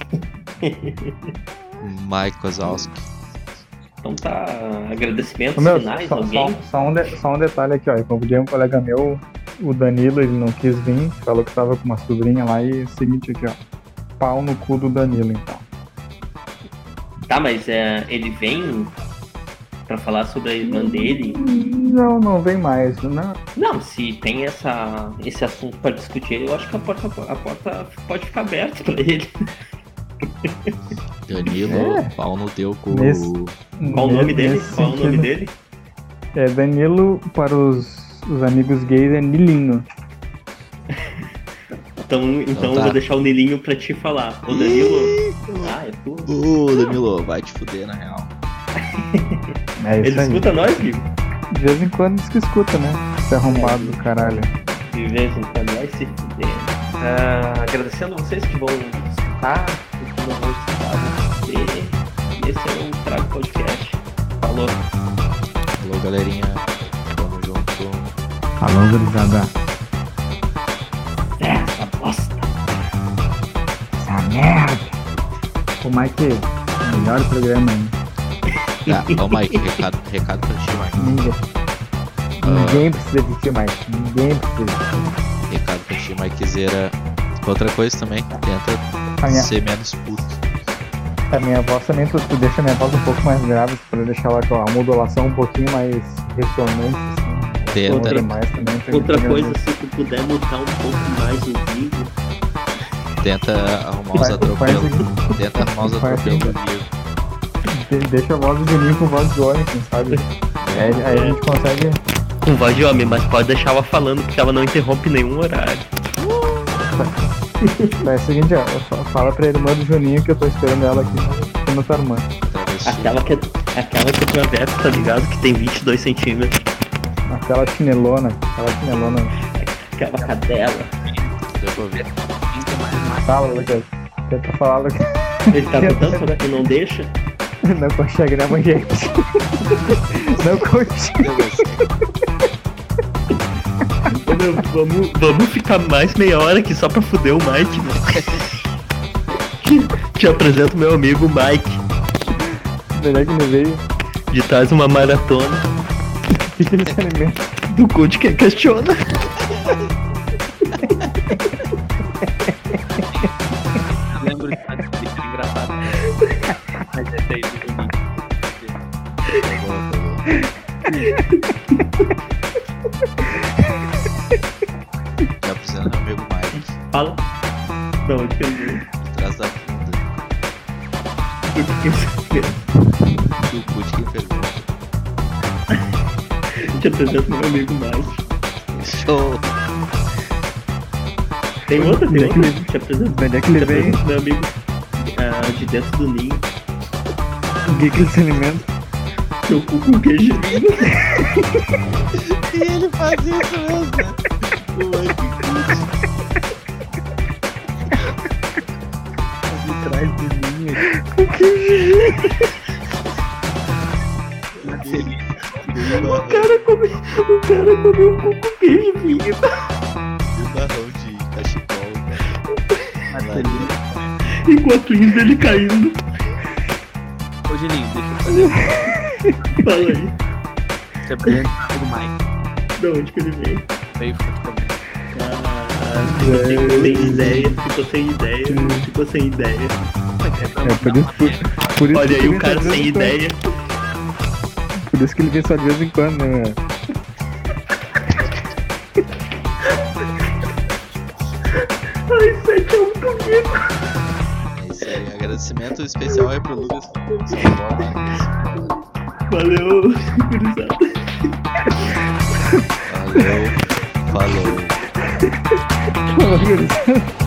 Speaker 1: *laughs*
Speaker 4: Mike Kozowski.
Speaker 2: Então tá, agradecimentos
Speaker 1: Meu,
Speaker 2: finais,
Speaker 1: só,
Speaker 2: alguém?
Speaker 1: só- só um de- só um detalhe aqui, ó. Eu convidei um colega meu, o Danilo, ele não quis vir, falou que tava com uma sobrinha lá e é o seguinte aqui, ó. Pau no cu do Danilo, então.
Speaker 2: Tá, mas é, ele vem pra falar sobre a irmã dele?
Speaker 1: Não, não vem mais. Não,
Speaker 2: Não, se tem essa, esse assunto pra discutir, eu acho que a porta, a porta pode ficar aberta pra ele. *laughs*
Speaker 4: Danilo,
Speaker 1: É.
Speaker 4: pau no teu cu.
Speaker 1: Nesse-
Speaker 2: Qual o nome dele?
Speaker 1: nesse
Speaker 2: Qual o nome dele?
Speaker 1: É Danilo, para os, os amigos gays, é Nilinho. *laughs*
Speaker 2: Então, então
Speaker 4: tá.
Speaker 2: eu vou deixar o Nilinho pra te falar. Ô Danilo. Ah, é tu?
Speaker 4: Ô, Danilo, vai te fuder na real.
Speaker 1: É
Speaker 2: Ele
Speaker 1: aí.
Speaker 2: escuta nós, Gui?
Speaker 1: De vez em quando diz que escuta, né? Esse arrombado do caralho.
Speaker 2: De vez em quando vai se fuder. Ah, agradecendo a vocês que vão escutar, escutar. E esse é o Trago Podcast. Falou.
Speaker 4: Falou, galerinha. Tamo junto.
Speaker 1: Alô, gurizada.
Speaker 2: É, essa bosta.
Speaker 5: Essa merda.
Speaker 1: Ô, Mike, melhor programa, hein?
Speaker 4: Tá, ó, Mike, recado, recado pra ti, Mike.
Speaker 1: Ninguém, ninguém precisa de ti, Mike. Ninguém precisa.
Speaker 4: Recado pra ti, Mikezeira. Outra coisa também, tenta
Speaker 1: A minha,
Speaker 4: ser menos puto.
Speaker 1: a minha voz também, tu, tu deixa a minha voz um pouco mais grave, pra deixar ela com a modulação um pouquinho mais ressonante, assim.
Speaker 4: Tenta,
Speaker 2: Outra-
Speaker 1: mais também. tem
Speaker 2: Outra
Speaker 1: que
Speaker 2: coisa, se tu puder mutar um pouco mais o vídeo,
Speaker 4: tenta arrumar
Speaker 1: faz
Speaker 4: atropelos. Tenta arrumar
Speaker 1: Faz
Speaker 4: atropelos
Speaker 1: deixa a voz do Juninho com voz de homem, quem sabe? Aí, aí a gente consegue.
Speaker 2: com voz de homem, mas pode deixar ela falando porque ela não interrompe nenhum horário. *laughs*
Speaker 1: Faz o seguinte, ó, fa- fala pra irmã do Juninho que eu tô esperando ela aqui aqui no tua irmã.
Speaker 2: Aquela que, é- aquela que atravessa, tá ligado? Que tem 22 centímetros.
Speaker 1: Aquela chinelona, aquela chinelona.
Speaker 2: Aquela cadela.
Speaker 4: Deu pra ver.
Speaker 1: Fala, Lucas. Tenta falar, Lucas.
Speaker 2: Ele tá contando, só que tu não deixa? *laughs*
Speaker 1: Não consegue, né, gente? *laughs* Não consegue.
Speaker 2: Vamos, vamos ficar mais meia hora aqui só pra fuder o Mike, mano. *laughs* Te apresento meu amigo Mike,
Speaker 1: Melhor que ele veio.
Speaker 2: de trás uma maratona *laughs* do Code que questiona. Te apresento meu amigo Mike.
Speaker 4: Show!
Speaker 2: Tem outra, tem
Speaker 1: que
Speaker 2: outra.
Speaker 1: ele-
Speaker 2: Te apresento.
Speaker 1: Onde é que ele
Speaker 2: apresento meu amigo ah, de dentro do ninho.
Speaker 1: O que, que ele se alimenta?
Speaker 2: Teu cu com queijo.
Speaker 4: E ele faz isso mesmo, Cut.
Speaker 3: De trás do ninho. *laughs*
Speaker 2: O o cara comeu um cu com queijo vinho.
Speaker 4: E o barrão de cachecol.
Speaker 2: E a twins dele caindo.
Speaker 3: Ô, Juninho, deixa eu fazer.
Speaker 2: Fala aí.
Speaker 3: Você apresenta o amigo Mike.
Speaker 2: De onde que ele veio?
Speaker 3: Veio foi comer.
Speaker 2: Ah, ficou sem, ideia, ficou sem ideia, ficou sem ideia.
Speaker 1: É, por isso, por, por isso
Speaker 2: Olha
Speaker 1: que
Speaker 2: aí
Speaker 1: ele
Speaker 2: o cara sem ideia.
Speaker 1: Por isso que ele vem só de vez em quando, né?
Speaker 2: É
Speaker 4: isso aí. Agradecimento especial aí pro Lucas.
Speaker 2: Valeu, gurizada.
Speaker 4: Valeu. Falou.
Speaker 1: Falou, gurizada.